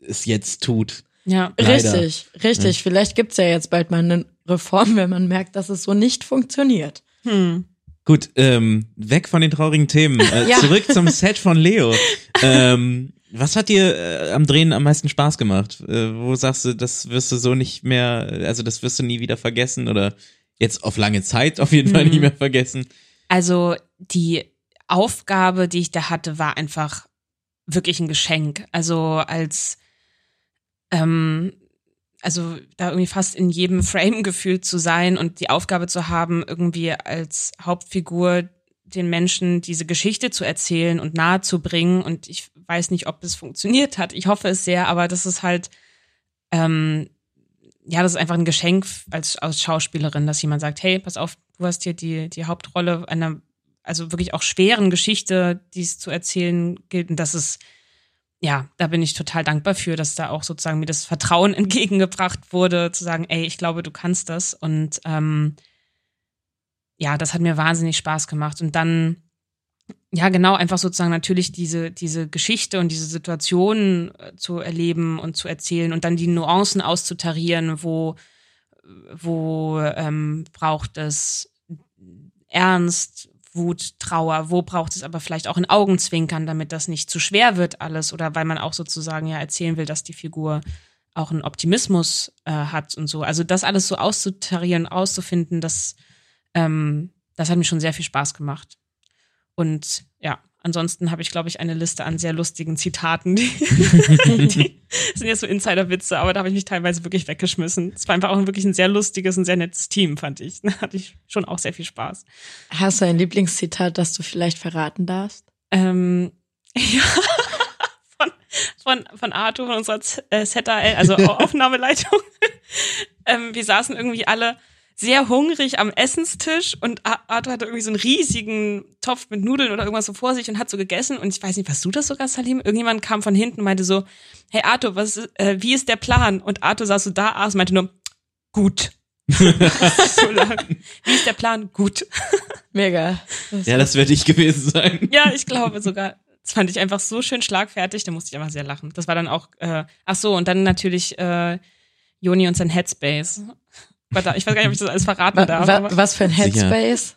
es jetzt tut. Ja, Leider. richtig, richtig. Ja. Vielleicht gibt's ja jetzt bald mal eine Reform, wenn man merkt, dass es so nicht funktioniert. Hm. Gut, ähm, weg von den traurigen Themen. Äh, ja. Zurück zum Set von Leo. ähm, was hat dir äh, am Drehen am meisten Spaß gemacht? Äh, wo sagst du, das wirst du so nicht mehr, also das wirst du nie wieder vergessen oder jetzt auf lange Zeit auf jeden Fall hm. nicht mehr vergessen? Also die Aufgabe, die ich da hatte, war einfach wirklich ein Geschenk. Also als ähm, also da irgendwie fast in jedem Frame gefühlt zu sein und die Aufgabe zu haben, irgendwie als Hauptfigur den Menschen diese Geschichte zu erzählen und nahe zu bringen. Und ich weiß nicht, ob es funktioniert hat. Ich hoffe es sehr, aber das ist halt, ähm, ja, das ist einfach ein Geschenk als, als Schauspielerin, dass jemand sagt, hey, pass auf, du hast hier die, die Hauptrolle einer, also wirklich auch schweren Geschichte, die es zu erzählen gilt. Und das ist, ja, da bin ich total dankbar für, dass da auch sozusagen mir das Vertrauen entgegengebracht wurde, zu sagen, ey, ich glaube, du kannst das. Und ähm, ja, das hat mir wahnsinnig Spaß gemacht. Und dann, ja, genau, einfach sozusagen natürlich diese, diese Geschichte und diese Situation äh, zu erleben und zu erzählen und dann die Nuancen auszutarieren, wo, wo ähm, braucht es Ernst, Wut, Trauer, wo braucht es aber vielleicht auch ein Augenzwinkern, damit das nicht zu schwer wird alles oder weil man auch sozusagen ja erzählen will, dass die Figur auch einen Optimismus äh, hat und so. Also das alles so auszutarieren, auszufinden, das ähm, das hat mir schon sehr viel Spaß gemacht. Und ja, ansonsten habe ich, glaube ich, eine Liste an sehr lustigen Zitaten. Die, die sind jetzt so Insider-Witze, aber da habe ich mich teilweise wirklich weggeschmissen. Es war einfach auch wirklich ein sehr lustiges und sehr nettes Team, fand ich. Da hatte ich schon auch sehr viel Spaß. Hast du ein Lieblingszitat, das du vielleicht verraten darfst? Ähm, ja. Von, von, von Arthur, von unserer ZAL, also Aufnahmeleitung. ähm, wir saßen irgendwie alle sehr hungrig am Essenstisch und Arthur hatte irgendwie so einen riesigen Topf mit Nudeln oder irgendwas so vor sich und hat so gegessen und ich weiß nicht, was du das sogar, Salim? Irgendjemand kam von hinten und meinte so, hey Arthur, was äh, wie ist der Plan? Und Arthur saß so da, aß und meinte nur, gut. so lang. Wie ist der Plan? Gut. Mega. Das ja, das werde ich gewesen sein. Ja, ich glaube sogar. Das fand ich einfach so schön schlagfertig, da musste ich einfach sehr lachen. Das war dann auch, äh, ach so, und dann natürlich äh, Joni und sein Headspace. Warte, ich weiß gar nicht, ob ich das alles verraten darf. Was, was für ein Headspace?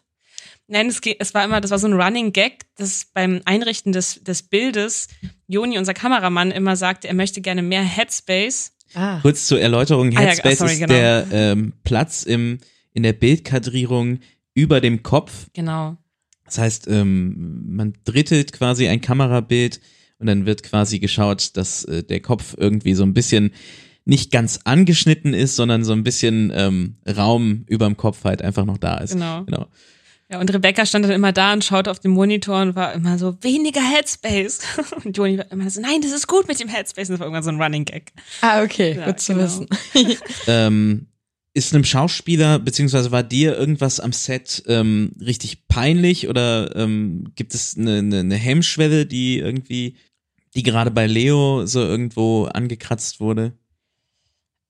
Nein, es, geht, es war immer, das war so ein Running Gag, dass beim Einrichten des, des Bildes Joni, unser Kameramann, immer sagte, er möchte gerne mehr Headspace. Ah. Kurz zur Erläuterung, Headspace ah, ja, sorry, ist genau. der ähm, Platz im, in der Bildkadrierung über dem Kopf. Genau. Das heißt, ähm, man drittelt quasi ein Kamerabild und dann wird quasi geschaut, dass äh, der Kopf irgendwie so ein bisschen nicht ganz angeschnitten ist, sondern so ein bisschen ähm, Raum überm Kopf halt einfach noch da ist. Genau. genau. Ja, und Rebecca stand dann immer da und schaute auf den Monitor und war immer so, weniger Headspace. Und Joni war immer so, nein, das ist gut mit dem Headspace. Und das war irgendwann so ein Running Gag. Ah, okay, ja, gut zu genau. wissen. ähm, ist einem Schauspieler, beziehungsweise war dir irgendwas am Set ähm, richtig peinlich oder ähm, gibt es eine, eine, eine Hemmschwelle, die irgendwie, die gerade bei Leo so irgendwo angekratzt wurde?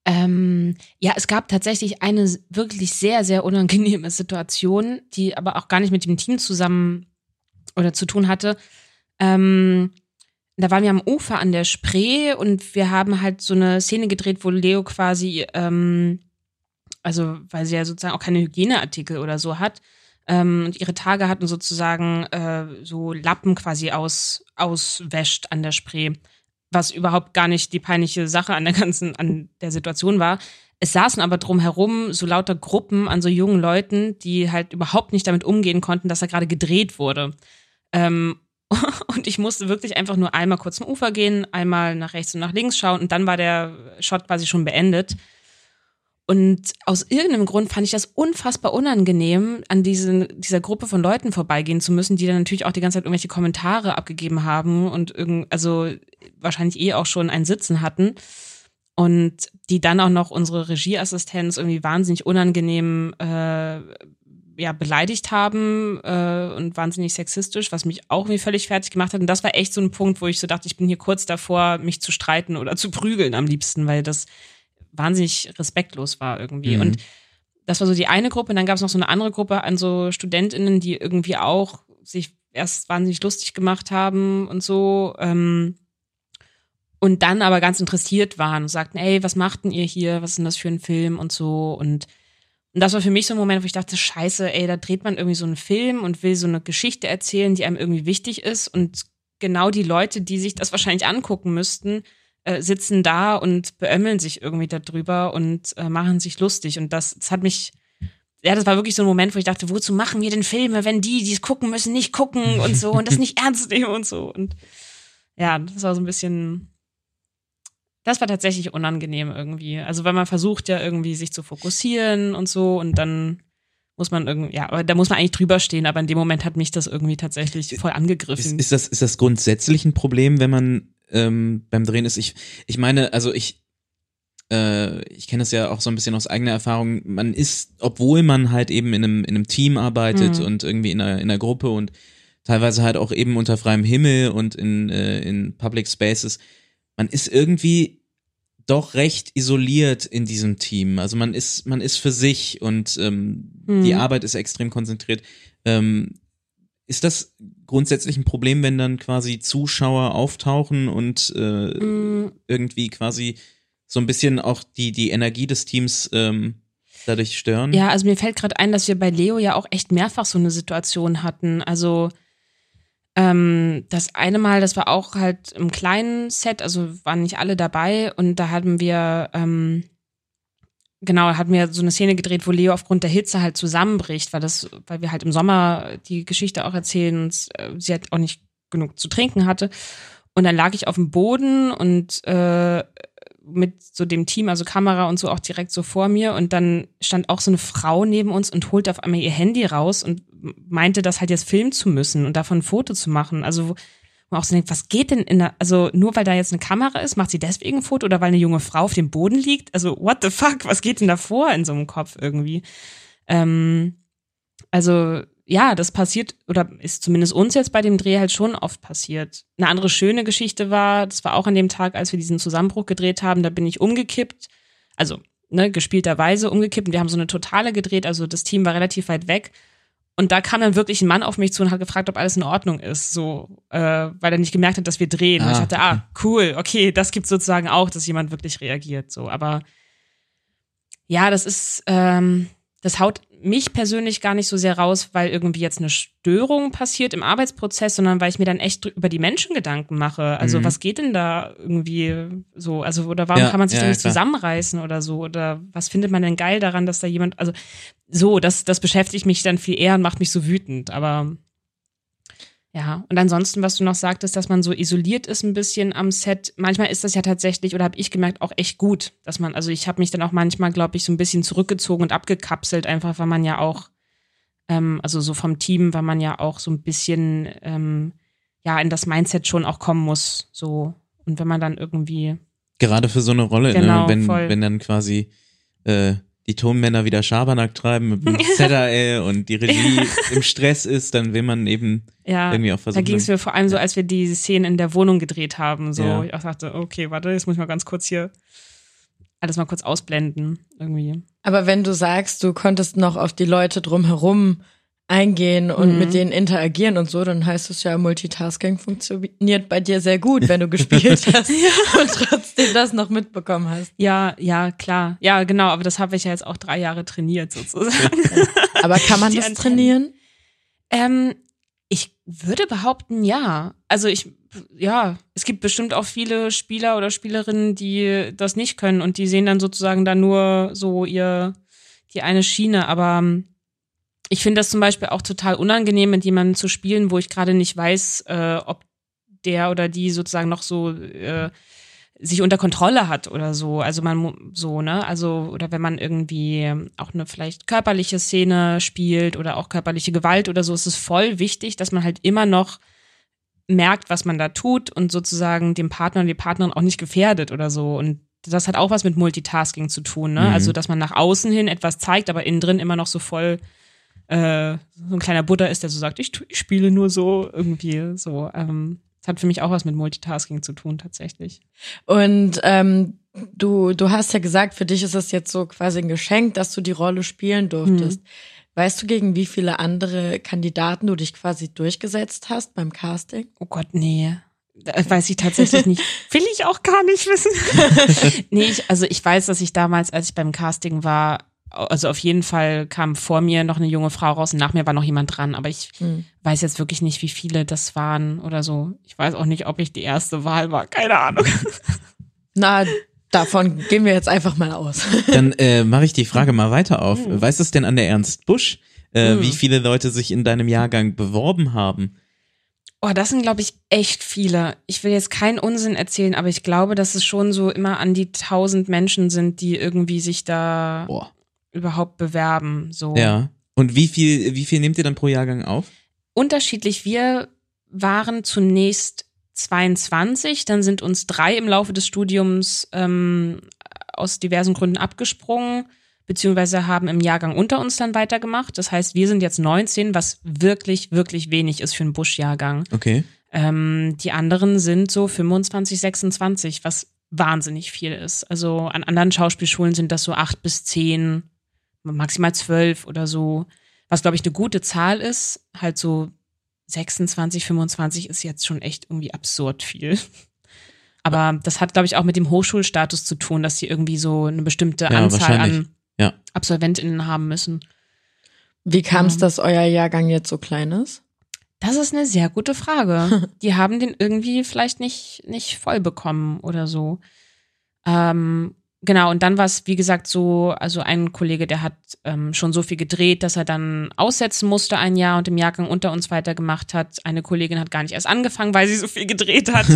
Ähm, ja, es gab tatsächlich eine wirklich sehr, sehr unangenehme Situation, die aber auch gar nicht mit dem Team zusammen oder zu tun hatte. Ähm, da waren wir am Ufer an der Spree und wir haben halt so eine Szene gedreht, wo Leo quasi, ähm, also weil sie ja sozusagen auch keine Hygieneartikel oder so hat ähm, und ihre Tage hatten sozusagen äh, so Lappen quasi aus, auswäscht an der Spree was überhaupt gar nicht die peinliche Sache an der ganzen, an der Situation war. Es saßen aber drumherum so lauter Gruppen an so jungen Leuten, die halt überhaupt nicht damit umgehen konnten, dass er gerade gedreht wurde. Ähm, und ich musste wirklich einfach nur einmal kurz zum Ufer gehen, einmal nach rechts und nach links schauen und dann war der Shot quasi schon beendet. Und aus irgendeinem Grund fand ich das unfassbar unangenehm, an diesen, dieser Gruppe von Leuten vorbeigehen zu müssen, die dann natürlich auch die ganze Zeit irgendwelche Kommentare abgegeben haben und irgend, also wahrscheinlich eh auch schon ein Sitzen hatten. Und die dann auch noch unsere Regieassistenz irgendwie wahnsinnig unangenehm äh, ja, beleidigt haben äh, und wahnsinnig sexistisch, was mich auch irgendwie völlig fertig gemacht hat. Und das war echt so ein Punkt, wo ich so dachte, ich bin hier kurz davor, mich zu streiten oder zu prügeln am liebsten, weil das wahnsinnig respektlos war irgendwie. Mhm. Und das war so die eine Gruppe. Und dann gab es noch so eine andere Gruppe an so StudentInnen, die irgendwie auch sich erst wahnsinnig lustig gemacht haben und so. Ähm, und dann aber ganz interessiert waren und sagten, ey, was macht denn ihr hier? Was ist denn das für ein Film und so? Und, und das war für mich so ein Moment, wo ich dachte, scheiße, ey, da dreht man irgendwie so einen Film und will so eine Geschichte erzählen, die einem irgendwie wichtig ist. Und genau die Leute, die sich das wahrscheinlich angucken müssten, äh, sitzen da und beömmeln sich irgendwie darüber und äh, machen sich lustig. Und das, das hat mich, ja, das war wirklich so ein Moment, wo ich dachte, wozu machen wir denn Filme, wenn die, die es gucken müssen, nicht gucken und so und das nicht ernst nehmen und so. Und ja, das war so ein bisschen, das war tatsächlich unangenehm irgendwie. Also, weil man versucht ja irgendwie sich zu fokussieren und so und dann muss man irgendwie, ja, aber da muss man eigentlich drüber stehen, aber in dem Moment hat mich das irgendwie tatsächlich voll angegriffen. Ist, ist, das, ist das grundsätzlich ein Problem, wenn man ähm, beim Drehen ist? Ich, ich meine, also ich, äh, ich kenne das ja auch so ein bisschen aus eigener Erfahrung, man ist, obwohl man halt eben in einem, in einem Team arbeitet Mhm. und irgendwie in einer, in einer Gruppe und teilweise halt auch eben unter freiem Himmel und in, äh, in Public Spaces, man ist irgendwie doch recht isoliert in diesem Team. Also man ist, man ist für sich und ähm, Mhm. die Arbeit ist extrem konzentriert. Ähm, ist das grundsätzlich ein Problem, wenn dann quasi Zuschauer auftauchen und äh, Mm, irgendwie quasi so ein bisschen auch die, die Energie des Teams ähm, dadurch stören? Ja, also mir fällt gerade ein, dass wir bei Leo ja auch echt mehrfach so eine Situation hatten. Also ähm, das eine Mal, das war auch halt im kleinen Set, also waren nicht alle dabei und da hatten wir ähm, genau hatten wir so eine Szene gedreht, wo Leo aufgrund der Hitze halt zusammenbricht, weil das, weil wir halt im Sommer die Geschichte auch erzählen und äh, sie halt auch nicht genug zu trinken hatte. Und dann lag ich auf dem Boden und äh, mit so dem Team, also Kamera und so auch direkt so vor mir und dann stand auch so eine Frau neben uns und holte auf einmal ihr Handy raus und meinte, das halt jetzt filmen zu müssen und davon ein Foto zu machen. Also man auch so denkt, was geht denn in der, also nur weil da jetzt eine Kamera ist, macht sie deswegen ein Foto oder weil eine junge Frau auf dem Boden liegt? Also what the fuck, was geht denn da vor in so einem Kopf irgendwie? Ähm, also ja, das passiert oder ist zumindest uns jetzt bei dem Dreh halt schon oft passiert. Eine andere schöne Geschichte war, das war auch an dem Tag, als wir diesen Zusammenbruch gedreht haben, da bin ich umgekippt, also ne, gespielterweise umgekippt und wir haben so eine Totale gedreht, also das Team war relativ weit weg und da kam dann wirklich ein Mann auf mich zu und hat gefragt, ob alles in Ordnung ist, so, äh, weil er nicht gemerkt hat, dass wir drehen. und ich Ah, dachte, ah, cool, okay, das gibt sozusagen auch, dass jemand wirklich reagiert, so, aber ja, das ist, ähm, das haut mich persönlich gar nicht so sehr raus, weil irgendwie jetzt eine Störung passiert im Arbeitsprozess, sondern weil ich mir dann echt über die Menschen Gedanken mache. Also Mhm. was geht denn da irgendwie so? Also oder warum Ja, kann man sich ja, da nicht klar. zusammenreißen oder so? Oder was findet man denn geil daran, dass da jemand, also so, das, das beschäftigt mich dann viel eher und macht mich so wütend. Aber ja, und ansonsten, was du noch sagtest, dass man so isoliert ist ein bisschen am Set. Manchmal ist das ja tatsächlich, oder habe ich gemerkt, auch echt gut, dass man, also ich habe mich dann auch manchmal, glaube ich, so ein bisschen zurückgezogen und abgekapselt, einfach weil man ja auch, ähm, also so vom Team, weil man ja auch so ein bisschen, ähm, ja, in das Mindset schon auch kommen muss, so. Und wenn man dann irgendwie, Gerade für so eine Rolle, Genau, ne? wenn, voll. wenn dann quasi äh, die Tonmänner wieder Schabernack treiben mit dem ZRL und die Regie im Stress ist, dann will man eben ja, irgendwie auch da versuchen. ging es mir vor allem so, als wir die Szenen in der Wohnung gedreht haben, so. Ja. Ich auch dachte, okay, warte, jetzt muss ich mal ganz kurz hier alles mal kurz ausblenden, irgendwie. Aber wenn du sagst, du konntest noch auf die Leute drumherum eingehen und Mhm. mit denen interagieren und so, dann heißt es ja, Multitasking funktioniert bei dir sehr gut, wenn du gespielt hast und trotzdem das noch mitbekommen hast. Ja, ja, klar. Ja, genau, aber das habe ich ja jetzt auch drei Jahre trainiert sozusagen. Aber kann man Die das Antennen. trainieren? ähm, ich würde behaupten, ja. Also ich, ja, es gibt bestimmt auch viele Spieler oder Spielerinnen, die das nicht können und die sehen dann sozusagen dann nur so ihr, die eine Schiene, aber ähm, ich finde das zum Beispiel auch total unangenehm, mit jemandem zu spielen, wo ich gerade nicht weiß, äh, ob der oder die sozusagen noch so äh, sich unter Kontrolle hat oder so. Also man so, ne? Also, oder wenn man irgendwie auch eine vielleicht körperliche Szene spielt oder auch körperliche Gewalt oder so, ist es voll wichtig, dass man halt immer noch merkt, was man da tut und sozusagen den Partner und die Partnerin auch nicht gefährdet oder so. Und das hat auch was mit Multitasking zu tun, ne? Mhm. Also, dass man nach außen hin etwas zeigt, aber innen drin immer noch so voll äh, so ein kleiner Buddha ist, der so sagt, ich, ich spiele nur so irgendwie so. Ähm, das hat für mich auch was mit Multitasking zu tun, tatsächlich. Und ähm, du, du hast ja gesagt, für dich ist es jetzt so quasi ein Geschenk, dass du die Rolle spielen durftest. Weißt du, gegen wie viele andere Kandidaten du dich quasi durchgesetzt hast beim Casting? Oh Gott, nee. Das weiß ich tatsächlich nicht. Will ich auch gar nicht wissen. nee, ich, also ich weiß, dass ich damals, als ich beim Casting war, also auf jeden Fall kam vor mir noch eine junge Frau raus und nach mir war noch jemand dran, aber ich Hm. weiß jetzt wirklich nicht, wie viele das waren oder so. Ich weiß auch nicht, ob ich die erste Wahl war. Keine Ahnung. Na, davon gehen wir jetzt einfach mal aus. Dann äh, mache ich die Frage mal weiter auf. Mhm. Weißt du es denn an der Ernst Busch, äh, Mhm. wie viele Leute sich in deinem Jahrgang beworben haben? Oh, das sind, glaube ich, echt viele. Ich will jetzt keinen Unsinn erzählen, aber ich glaube, dass es schon so immer an die tausend Menschen sind, die irgendwie sich da Boah. Überhaupt bewerben. So. Ja. Und wie viel, wie viel nehmt ihr dann pro Jahrgang auf? Unterschiedlich. Wir waren zunächst 22, dann sind uns drei im Laufe des Studiums ähm, aus diversen Gründen abgesprungen, beziehungsweise haben im Jahrgang unter uns dann weitergemacht. Das heißt, wir sind jetzt 19, was wirklich, wirklich wenig ist für einen Busch-Jahrgang. Okay. Ähm, die anderen sind so 25, 26, was wahnsinnig viel ist. Also an anderen Schauspielschulen sind das so acht bis zehn, maximal zwölf oder so. Was, glaube ich, eine gute Zahl ist. Halt so 26, 25 ist jetzt schon echt irgendwie absurd viel. Aber das hat, glaube ich, auch mit dem Hochschulstatus zu tun, dass sie irgendwie so eine bestimmte Ja, Anzahl an Ja. AbsolventInnen haben müssen. Wie kam es, Ja. dass euer Jahrgang jetzt so klein ist? Das ist eine sehr gute Frage. Die haben den irgendwie vielleicht nicht, nicht voll bekommen oder so. Ähm, genau, und dann war es, wie gesagt, so, also ein Kollege, der hat ähm, schon so viel gedreht, dass er dann aussetzen musste ein Jahr und im Jahrgang unter uns weitergemacht hat. Eine Kollegin hat gar nicht erst angefangen, weil sie so viel gedreht hat.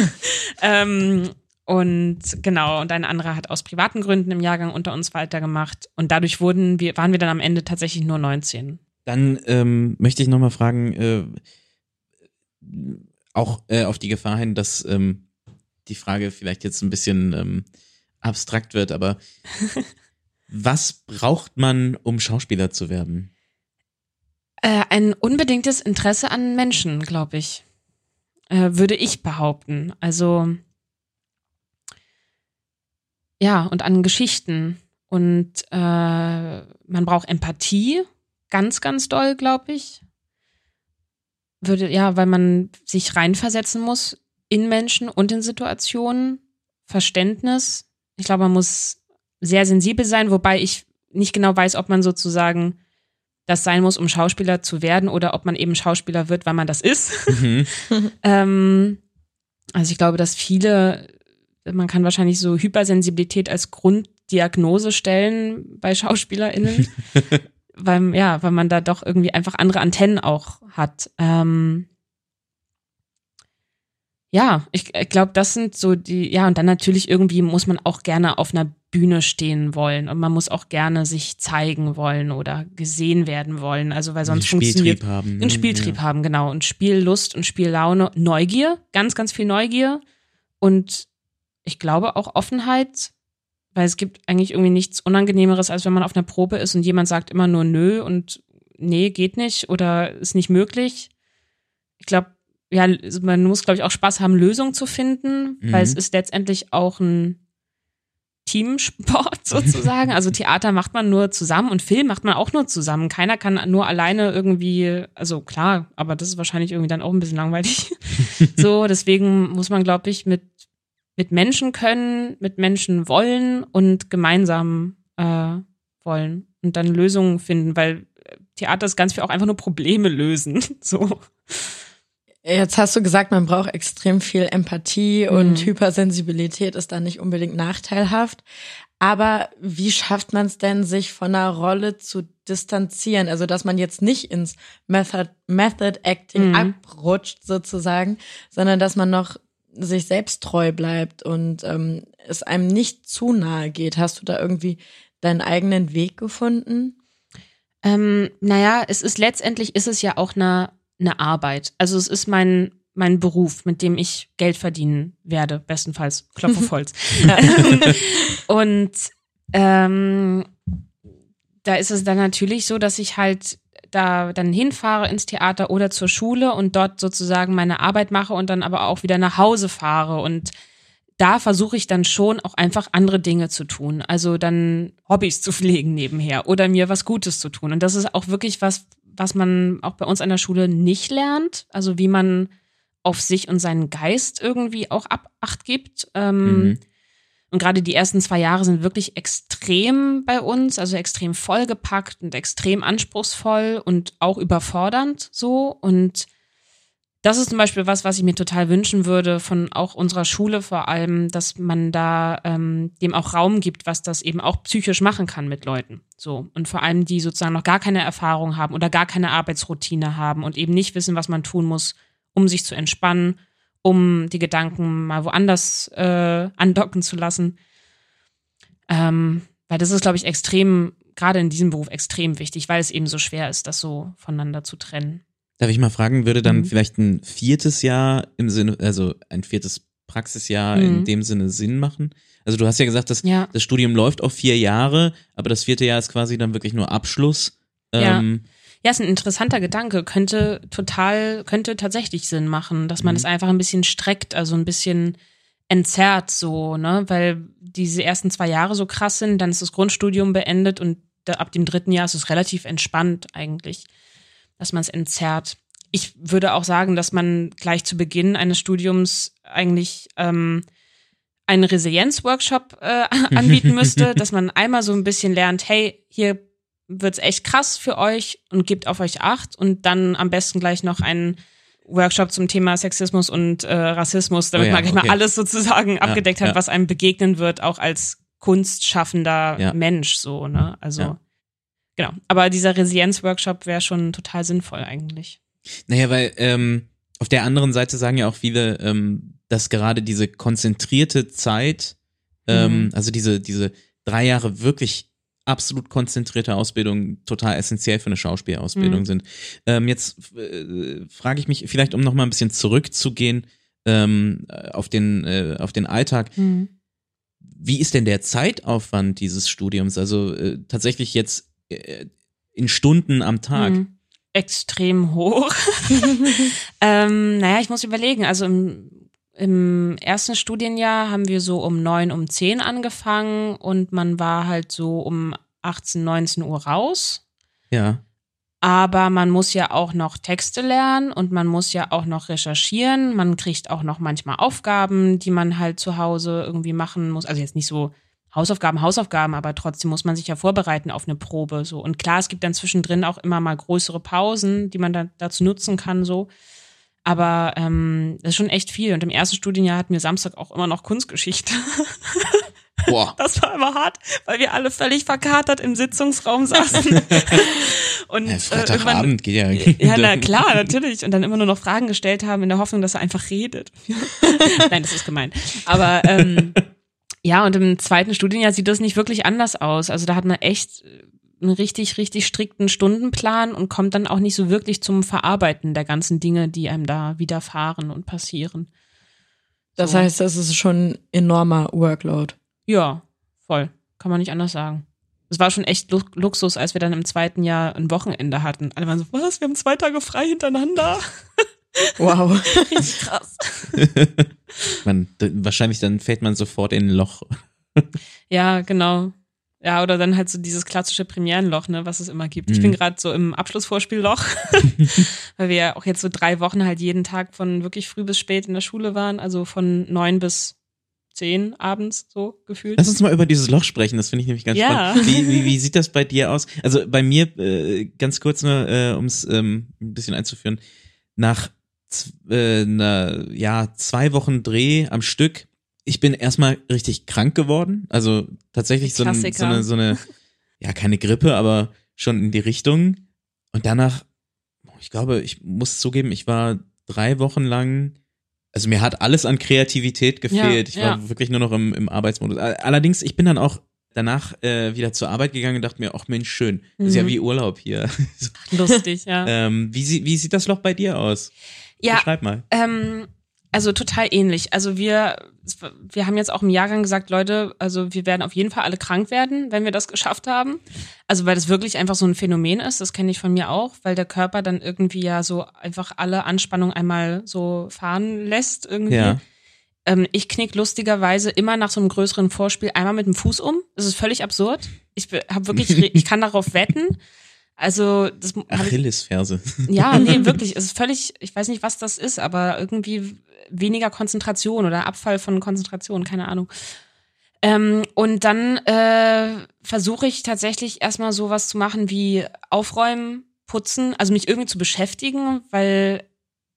ähm, und genau, und ein anderer hat aus privaten Gründen im Jahrgang unter uns weitergemacht. Und dadurch wurden wir, waren wir dann am Ende tatsächlich nur 19. Dann ähm, möchte ich nochmal fragen, äh, auch äh, auf die Gefahr hin, dass ähm, die Frage vielleicht jetzt ein bisschen ähm, abstrakt wird, aber was braucht man, um Schauspieler zu werden? Äh, ein unbedingtes Interesse an Menschen, glaube ich. Äh, würde ich behaupten. Also ja, und an Geschichten. Und äh, man braucht Empathie, ganz, ganz doll, glaube ich. Würde, ja, weil man sich reinversetzen muss in Menschen und in Situationen. Verständnis. Ich glaube, man muss sehr sensibel sein, wobei ich nicht genau weiß, ob man sozusagen das sein muss, um Schauspieler zu werden oder ob man eben Schauspieler wird, weil man das ist. Mhm. ähm, also ich glaube, dass viele, man kann wahrscheinlich so Hypersensibilität als Grunddiagnose stellen bei SchauspielerInnen, weil, ja, weil man da doch irgendwie einfach andere Antennen auch hat. Ähm, ja, ich, ich glaube, das sind so die, ja, und dann natürlich irgendwie muss man auch gerne auf einer Bühne stehen wollen und man muss auch gerne sich zeigen wollen oder gesehen werden wollen. Also weil sonst funktioniert Spieltrieb haben. ne? einen Spieltrieb haben, genau. Und Spiellust und Spiellaune, Neugier, ganz, ganz viel Neugier und ich glaube auch Offenheit, weil es gibt eigentlich irgendwie nichts Unangenehmeres, als wenn man auf einer Probe ist und jemand sagt immer nur nö und nee, geht nicht oder ist nicht möglich. Ich glaube, ja, man muss, glaube ich, auch Spaß haben, Lösungen zu finden, Mhm. weil es ist letztendlich auch ein Teamsport sozusagen. Also Theater macht man nur zusammen und Film macht man auch nur zusammen. Keiner kann nur alleine irgendwie, also klar, aber das ist wahrscheinlich irgendwie dann auch ein bisschen langweilig. so, deswegen muss man, glaube ich, mit, mit Menschen können, mit Menschen wollen und gemeinsam äh, wollen und dann Lösungen finden, weil Theater ist ganz viel auch einfach nur Probleme lösen. So. Jetzt hast du gesagt, man braucht extrem viel Empathie und Mhm. Hypersensibilität ist da nicht unbedingt nachteilhaft. Aber wie schafft man es denn, sich von einer Rolle zu distanzieren? Also, dass man jetzt nicht ins Method, Method Acting Mhm. abrutscht sozusagen, sondern dass man noch sich selbst treu bleibt und ähm, es einem nicht zu nahe geht. Hast du da irgendwie deinen eigenen Weg gefunden? Ähm, naja, es ist letztendlich ist es ja auch eine, eine Arbeit. Also es ist mein, mein Beruf, mit dem ich Geld verdienen werde, bestenfalls. Klopf auf Holz. Und ähm, da ist es dann natürlich so, dass ich halt da dann hinfahre ins Theater oder zur Schule und dort sozusagen meine Arbeit mache und dann aber auch wieder nach Hause fahre und da versuche ich dann schon auch einfach andere Dinge zu tun. Also dann Hobbys zu pflegen nebenher oder mir was Gutes zu tun. Und das ist auch wirklich was, was man auch bei uns an der Schule nicht lernt. Also wie man auf sich und seinen Geist irgendwie auch ab Acht gibt. Ähm, Mhm. Und gerade die ersten zwei Jahre sind wirklich extrem bei uns, also extrem vollgepackt und extrem anspruchsvoll und auch überfordernd so. Und das ist zum Beispiel was, was ich mir total wünschen würde von auch unserer Schule vor allem, dass man da ähm, dem auch Raum gibt, was das eben auch psychisch machen kann mit Leuten. So und vor allem die sozusagen noch gar keine Erfahrung haben oder gar keine Arbeitsroutine haben und eben nicht wissen, was man tun muss, um sich zu entspannen, um die Gedanken mal woanders äh, andocken zu lassen. Ähm, weil das ist, glaube ich, extrem gerade in diesem Beruf extrem wichtig, weil es eben so schwer ist, das so voneinander zu trennen. Darf ich mal fragen, würde dann Mhm. vielleicht ein viertes Jahr im Sinne, also ein viertes Praxisjahr in Mhm. dem Sinne Sinn machen? Also du hast ja gesagt, dass Ja. das Studium läuft auf vier Jahre, aber das vierte Jahr ist quasi dann wirklich nur Abschluss. Ja. Ähm, Ja, ist ein interessanter Gedanke. Könnte total, könnte tatsächlich Sinn machen, dass man Mhm. das einfach ein bisschen streckt, also ein bisschen entzerrt so, ne? Weil diese ersten zwei Jahre so krass sind, dann ist das Grundstudium beendet und da, ab dem dritten Jahr ist es relativ entspannt eigentlich, dass man es entzerrt. Ich würde auch sagen, dass man gleich zu Beginn eines Studiums eigentlich ähm, einen Resilienz-Workshop äh, anbieten müsste, dass man einmal so ein bisschen lernt, hey, hier wird's echt krass für euch und gebt auf euch acht und dann am besten gleich noch einen Workshop zum Thema Sexismus und äh, Rassismus, damit Oh ja, man gleich mal okay. alles sozusagen abgedeckt hat, ja. was einem begegnen wird, auch als kunstschaffender Ja. Mensch so, ne? Also Ja. Genau. Aber dieser Resilienz-Workshop wäre schon total sinnvoll eigentlich. Naja, weil ähm, auf der anderen Seite sagen ja auch viele, ähm, dass gerade diese konzentrierte Zeit, ähm, Mhm. also diese, diese drei Jahre wirklich absolut konzentrierte Ausbildung total essentiell für eine Schauspielausbildung Mhm. sind. Ähm, jetzt äh, frage ich mich vielleicht, um noch mal ein bisschen zurückzugehen ähm, auf den äh, auf den Alltag. Wie ist denn der Zeitaufwand dieses Studiums? Also äh, tatsächlich jetzt äh, in Stunden am Tag. Mhm. Extrem hoch. ähm, naja, ich muss überlegen. Also im, im ersten Studienjahr haben wir so um neun, um zehn angefangen und man war halt so um 18, 19 Uhr raus. Ja. Aber man muss ja auch noch Texte lernen und man muss ja auch noch recherchieren. Man kriegt auch noch manchmal Aufgaben, die man halt zu Hause irgendwie machen muss. Also jetzt nicht so Hausaufgaben, Hausaufgaben, aber trotzdem muss man sich ja vorbereiten auf eine Probe. So. Und klar, es gibt dann zwischendrin auch immer mal größere Pausen, die man dann dazu nutzen kann. So. Aber ähm, das ist schon echt viel. Und im ersten Studienjahr hatten wir Samstag auch immer noch Kunstgeschichte. Boah. Das war immer hart, weil wir alle völlig verkatert im Sitzungsraum saßen. Und Ja, äh, Freitagabend geht ja. ja, na klar, natürlich. Und dann immer nur noch Fragen gestellt haben in der Hoffnung, dass er einfach redet. Nein, das ist gemein. Aber ähm, ja, und im zweiten Studienjahr sieht das nicht wirklich anders aus. Also da hat man echt einen richtig, richtig strikten Stundenplan und kommt dann auch nicht so wirklich zum Verarbeiten der ganzen Dinge, die einem da widerfahren und passieren. Das So. heißt, das ist schon ein enormer Workload. Ja, voll. Kann man nicht anders sagen. Es war schon echt Lu Luxus, als wir dann im zweiten Jahr ein Wochenende hatten. Alle waren so, was, wir haben zwei Tage frei hintereinander? Wow. Richtig krass. man, wahrscheinlich dann fällt man sofort in ein Loch. Ja, genau. Ja, oder dann halt so dieses klassische Premierenloch, ne, was es immer gibt. Ich Mhm. bin gerade so im Abschlussvorspielloch, weil wir ja auch jetzt so drei Wochen halt jeden Tag von wirklich früh bis spät in der Schule waren, also von neun bis zehn abends so gefühlt. Lass uns mal über dieses Loch sprechen, das finde ich nämlich ganz Ja. spannend. Wie, wie, wie sieht das bei dir aus? Also bei mir, äh, ganz kurz nur, äh, um es ähm, ein bisschen einzuführen, nach äh, ja, zwei Wochen Dreh am Stück, ich bin erstmal richtig krank geworden. Also tatsächlich so, ein, so eine, so eine, ja, keine Grippe, aber schon in die Richtung. Und danach, ich glaube, ich muss zugeben, ich war drei Wochen lang, also mir hat alles an Kreativität gefehlt. ich war ja. wirklich nur noch im, im Arbeitsmodus. All- Allerdings, ich bin dann auch danach äh, wieder zur Arbeit gegangen und dachte mir, ach Mensch, schön. Das ist ja Mhm. wie Urlaub hier. Lustig, ja. ähm, wie, wie sieht das Loch bei dir aus? Ja, Beschreib mal. Ähm, also total ähnlich. Also wir, wir haben jetzt auch im Jahrgang gesagt, Leute, also wir werden auf jeden Fall alle krank werden, wenn wir das geschafft haben. Also weil das wirklich einfach so ein Phänomen ist, das kenne ich von mir auch, weil der Körper dann irgendwie ja so einfach alle Anspannung einmal so fahren lässt irgendwie. Ja. Ähm, ich knick lustigerweise immer nach so einem größeren Vorspiel einmal mit dem Fuß um. Das ist völlig absurd. Ich habe wirklich, ich kann darauf wetten. Also das Achillesferse. ja, nee, wirklich. Es ist völlig, ich weiß nicht, was das ist, aber irgendwie weniger Konzentration oder Abfall von Konzentration, keine Ahnung. Ähm, und dann äh, versuche ich tatsächlich erstmal sowas zu machen wie aufräumen, putzen, also mich irgendwie zu beschäftigen, weil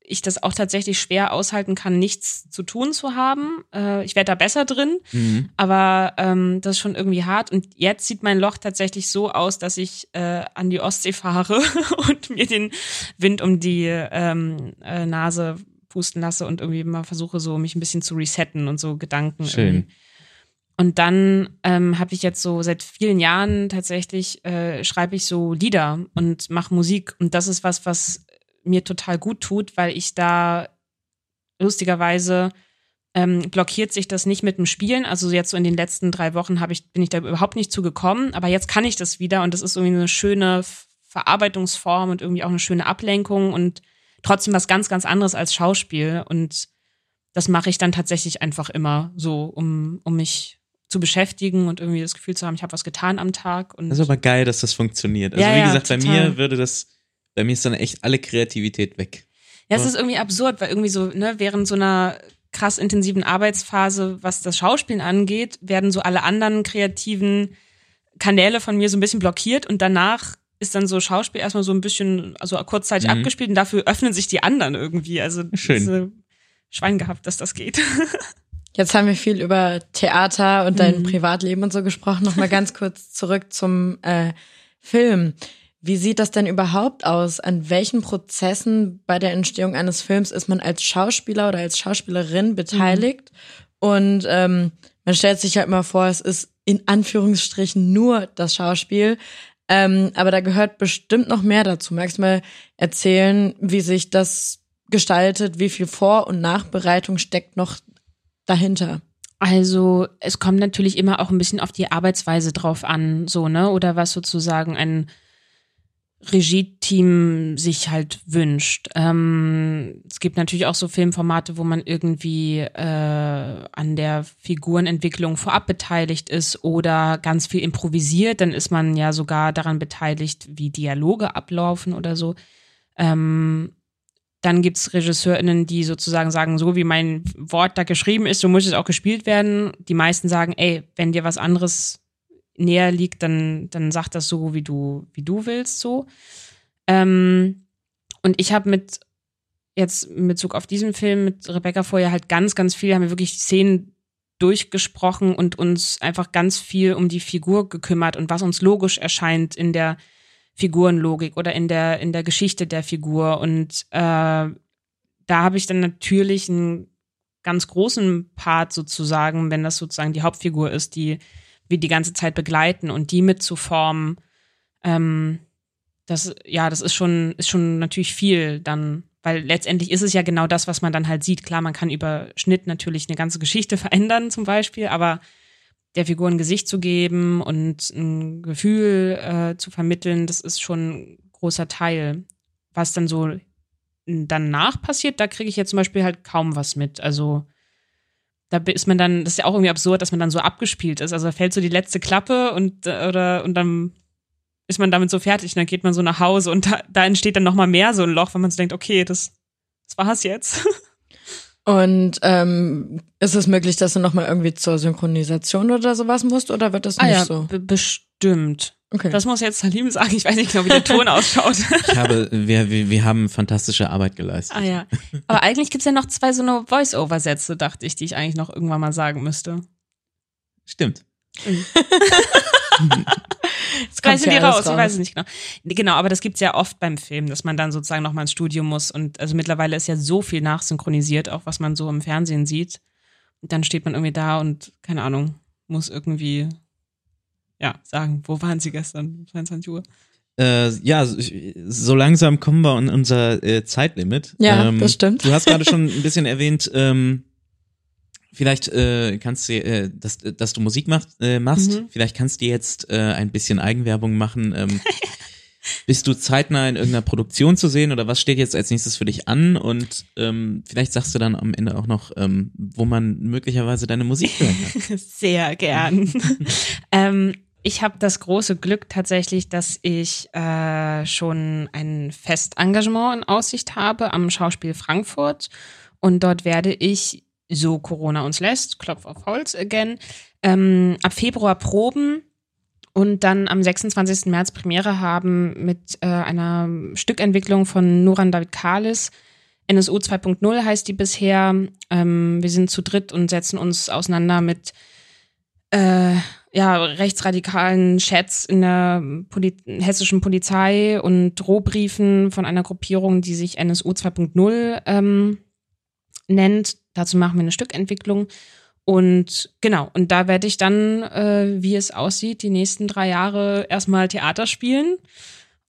ich das auch tatsächlich schwer aushalten kann, nichts zu tun zu haben. Äh, ich werde da besser drin, Mhm. aber ähm, das ist schon irgendwie hart. Und jetzt sieht mein Loch tatsächlich so aus, dass ich äh, an die Ostsee fahre und mir den Wind um die ähm, äh, Nase pusten lasse und irgendwie mal versuche, so mich ein bisschen zu resetten und so Gedanken. Schön. irgendwie. Und dann ähm, habe ich jetzt so seit vielen Jahren tatsächlich äh, schreibe ich so Lieder und mache Musik. Und das ist was, was mir total gut tut, weil ich da lustigerweise ähm, blockiert sich das nicht mit dem Spielen. Also jetzt so in den letzten drei Wochen habe ich bin ich da überhaupt nicht zugekommen, aber jetzt kann ich das wieder und das ist irgendwie eine schöne Verarbeitungsform und irgendwie auch eine schöne Ablenkung und trotzdem was ganz ganz anderes als Schauspiel und das mache ich dann tatsächlich einfach immer so, um um mich zu beschäftigen und irgendwie das Gefühl zu haben, ich habe was getan am Tag. Und das ist aber geil, dass das funktioniert. Also Ja, wie ja, gesagt, bei total. mir würde das, bei mir ist dann echt alle Kreativität weg. Ja, es ist irgendwie absurd, weil irgendwie so, ne, während so einer krass intensiven Arbeitsphase, was das Schauspielen angeht, werden so alle anderen kreativen Kanäle von mir so ein bisschen blockiert und danach ist dann so Schauspiel erstmal so ein bisschen, also kurzzeitig Mhm. abgespielt und dafür öffnen sich die anderen irgendwie. Also Schön. diese Schwein gehabt, dass das geht. Jetzt haben wir viel über Theater und dein Mhm. Privatleben und so gesprochen. Nochmal ganz kurz zurück zum äh, Film. Wie sieht das denn überhaupt aus? An welchen Prozessen bei der Entstehung eines Films ist man als Schauspieler oder als Schauspielerin beteiligt? Und ähm, man stellt sich ja immer vor, es ist in Anführungsstrichen nur das Schauspiel. Ähm, aber da gehört bestimmt noch mehr dazu. Magst du mal erzählen, wie sich das gestaltet, wie viel Vor- und Nachbereitung steckt noch dahinter? Also es kommt natürlich immer auch ein bisschen auf die Arbeitsweise drauf an, so, ne? Oder was sozusagen ein Regie-Team sich halt wünscht. Ähm, es gibt natürlich auch so Filmformate, wo man irgendwie äh, an der Figurenentwicklung vorab beteiligt ist oder ganz viel improvisiert. Dann ist man ja sogar daran beteiligt, wie Dialoge ablaufen oder so. Ähm, dann gibt's RegisseurInnen, die sozusagen sagen, so wie mein Wort da geschrieben ist, so muss es auch gespielt werden. Die meisten sagen, ey, wenn dir was anderes näher liegt, dann, dann sag das so, wie du, wie du willst, so. Ähm, und ich habe mit jetzt in Bezug auf diesen Film mit Rebecca vorher halt ganz, ganz viel, haben wir wirklich Szenen durchgesprochen und uns einfach ganz viel um die Figur gekümmert und was uns logisch erscheint in der Figurenlogik oder in der, in der Geschichte der Figur. Und äh, da habe ich dann natürlich einen ganz großen Part sozusagen, wenn das sozusagen die Hauptfigur ist, die wir die ganze Zeit begleiten und die mitzuformen. Ähm, das, ja, das ist schon, ist schon natürlich viel dann, weil letztendlich ist es ja genau das, was man dann halt sieht. Klar, man kann über Schnitt natürlich eine ganze Geschichte verändern zum Beispiel, aber der Figur ein Gesicht zu geben und ein Gefühl äh, zu vermitteln, das ist schon ein großer Teil. Was dann so danach passiert, da kriege ich jetzt zum Beispiel halt kaum was mit. Also da ist man dann, das ist ja auch irgendwie absurd, dass man dann so abgespielt ist. Also da fällt so die letzte Klappe und äh, oder und dann ist man damit so fertig und dann geht man so nach Hause und da, da entsteht dann noch mal mehr so ein Loch, wenn man so denkt, okay, das, das war's jetzt. Und ähm, ist es möglich, dass du nochmal irgendwie zur Synchronisation oder sowas musst oder wird das nicht so? be- bestimmt. Okay. Das muss jetzt Salim sagen. Ich weiß nicht genau, wie der Ton ausschaut. Ich habe, wir, wir, wir haben fantastische Arbeit geleistet. ah ja. Aber eigentlich gibt's ja noch zwei so eine Voice-Over-Sätze, dachte ich, die ich eigentlich noch irgendwann mal sagen müsste. Stimmt. Jetzt sind die alles raus, ich weiß es nicht genau. Genau, aber das gibt's ja oft beim Film, dass man dann sozusagen nochmal ins Studio muss. Und also mittlerweile ist ja so viel nachsynchronisiert, auch was man so im Fernsehen sieht. Und dann steht man irgendwie da und, keine Ahnung, muss irgendwie, ja, sagen, wo waren sie gestern? 22 Uhr. Äh, ja, so- langsam kommen wir an unser äh, Zeitlimit. Ja, ähm, das stimmt. Du hast gerade schon ein bisschen erwähnt, ähm, vielleicht äh, kannst du, äh, dass, dass du Musik machst, äh, machst. Mhm. Vielleicht kannst du jetzt äh, ein bisschen Eigenwerbung machen. Ähm, bist du zeitnah in irgendeiner Produktion zu sehen oder was steht jetzt als nächstes für dich an? Und ähm, vielleicht sagst du dann am Ende auch noch, ähm, wo man möglicherweise deine Musik hören kann. Sehr gern. ähm, ich habe das große Glück tatsächlich, dass ich äh, schon ein Festengagement in Aussicht habe am Schauspiel Frankfurt. Und dort werde ich, so Corona uns lässt, Klopf auf Holz again, ähm, ab Februar proben und dann am 26. März Premiere haben mit äh, einer Stückentwicklung von Nuran David Kalis. NSU 2.0 heißt die bisher. Ähm, wir sind zu dritt und setzen uns auseinander mit äh, ja, rechtsradikalen Chats in der Poli hessischen Polizei und Drohbriefen von einer Gruppierung, die sich NSU 2.0 ähm, nennt. Dazu machen wir eine Stückentwicklung. Und genau, und da werde ich dann, äh, wie es aussieht, die nächsten drei Jahre erstmal Theater spielen.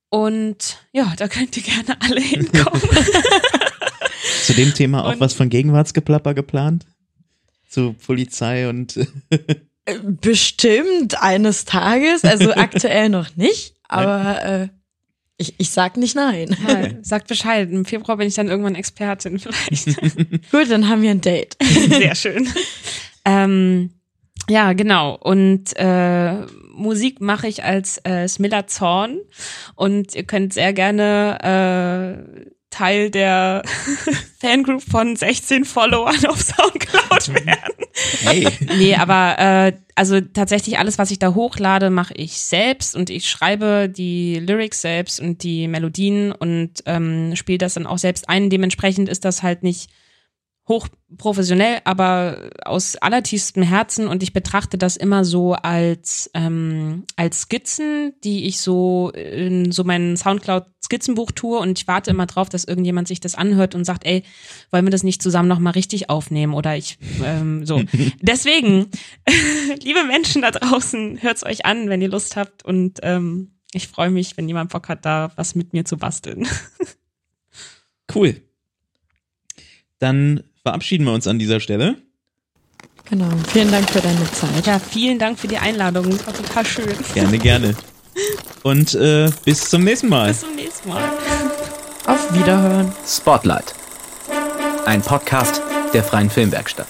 Und ja, da könnt ihr gerne alle hinkommen. Zu dem Thema auch Und- was von Gegenwartsgeplapper geplant? Zu Polizei und Bestimmt eines Tages, also aktuell noch nicht, aber äh, ich, ich sag nicht nein. ja, sagt Bescheid. Im Februar bin ich dann irgendwann Expertin vielleicht. Gut, dann haben wir ein Date. Sehr schön. ähm, ja, genau. Und äh, Musik mache ich als äh, Smilla Zorn. Und ihr könnt sehr gerne äh, Teil der Fangroup von 16 Followern auf Soundcloud werden. hey, Nee, aber äh, also tatsächlich alles, was ich da hochlade, mache ich selbst und ich schreibe die Lyrics selbst und die Melodien und ähm, spiele das dann auch selbst ein. Dementsprechend ist das halt nicht hochprofessionell, aber aus allertiefstem Herzen und ich betrachte das immer so als ähm, als Skizzen, die ich so in so mein Soundcloud Skizzenbuch tue und ich warte immer drauf, dass irgendjemand sich das anhört und sagt, ey, wollen wir das nicht zusammen noch mal richtig aufnehmen oder ich ähm, so. Deswegen, liebe Menschen da draußen, hört's euch an, wenn ihr Lust habt und ähm, ich freue mich, wenn jemand Bock hat, da was mit mir zu basteln. cool. Dann verabschieden wir uns an dieser Stelle. Genau. Vielen Dank für deine Zeit. Ja, vielen Dank für die Einladung. Das war total schön. Gerne, gerne. Und äh, bis zum nächsten Mal. Bis zum nächsten Mal. Auf Wiederhören. Spotlight. Ein Podcast der Freien Filmwerkstatt.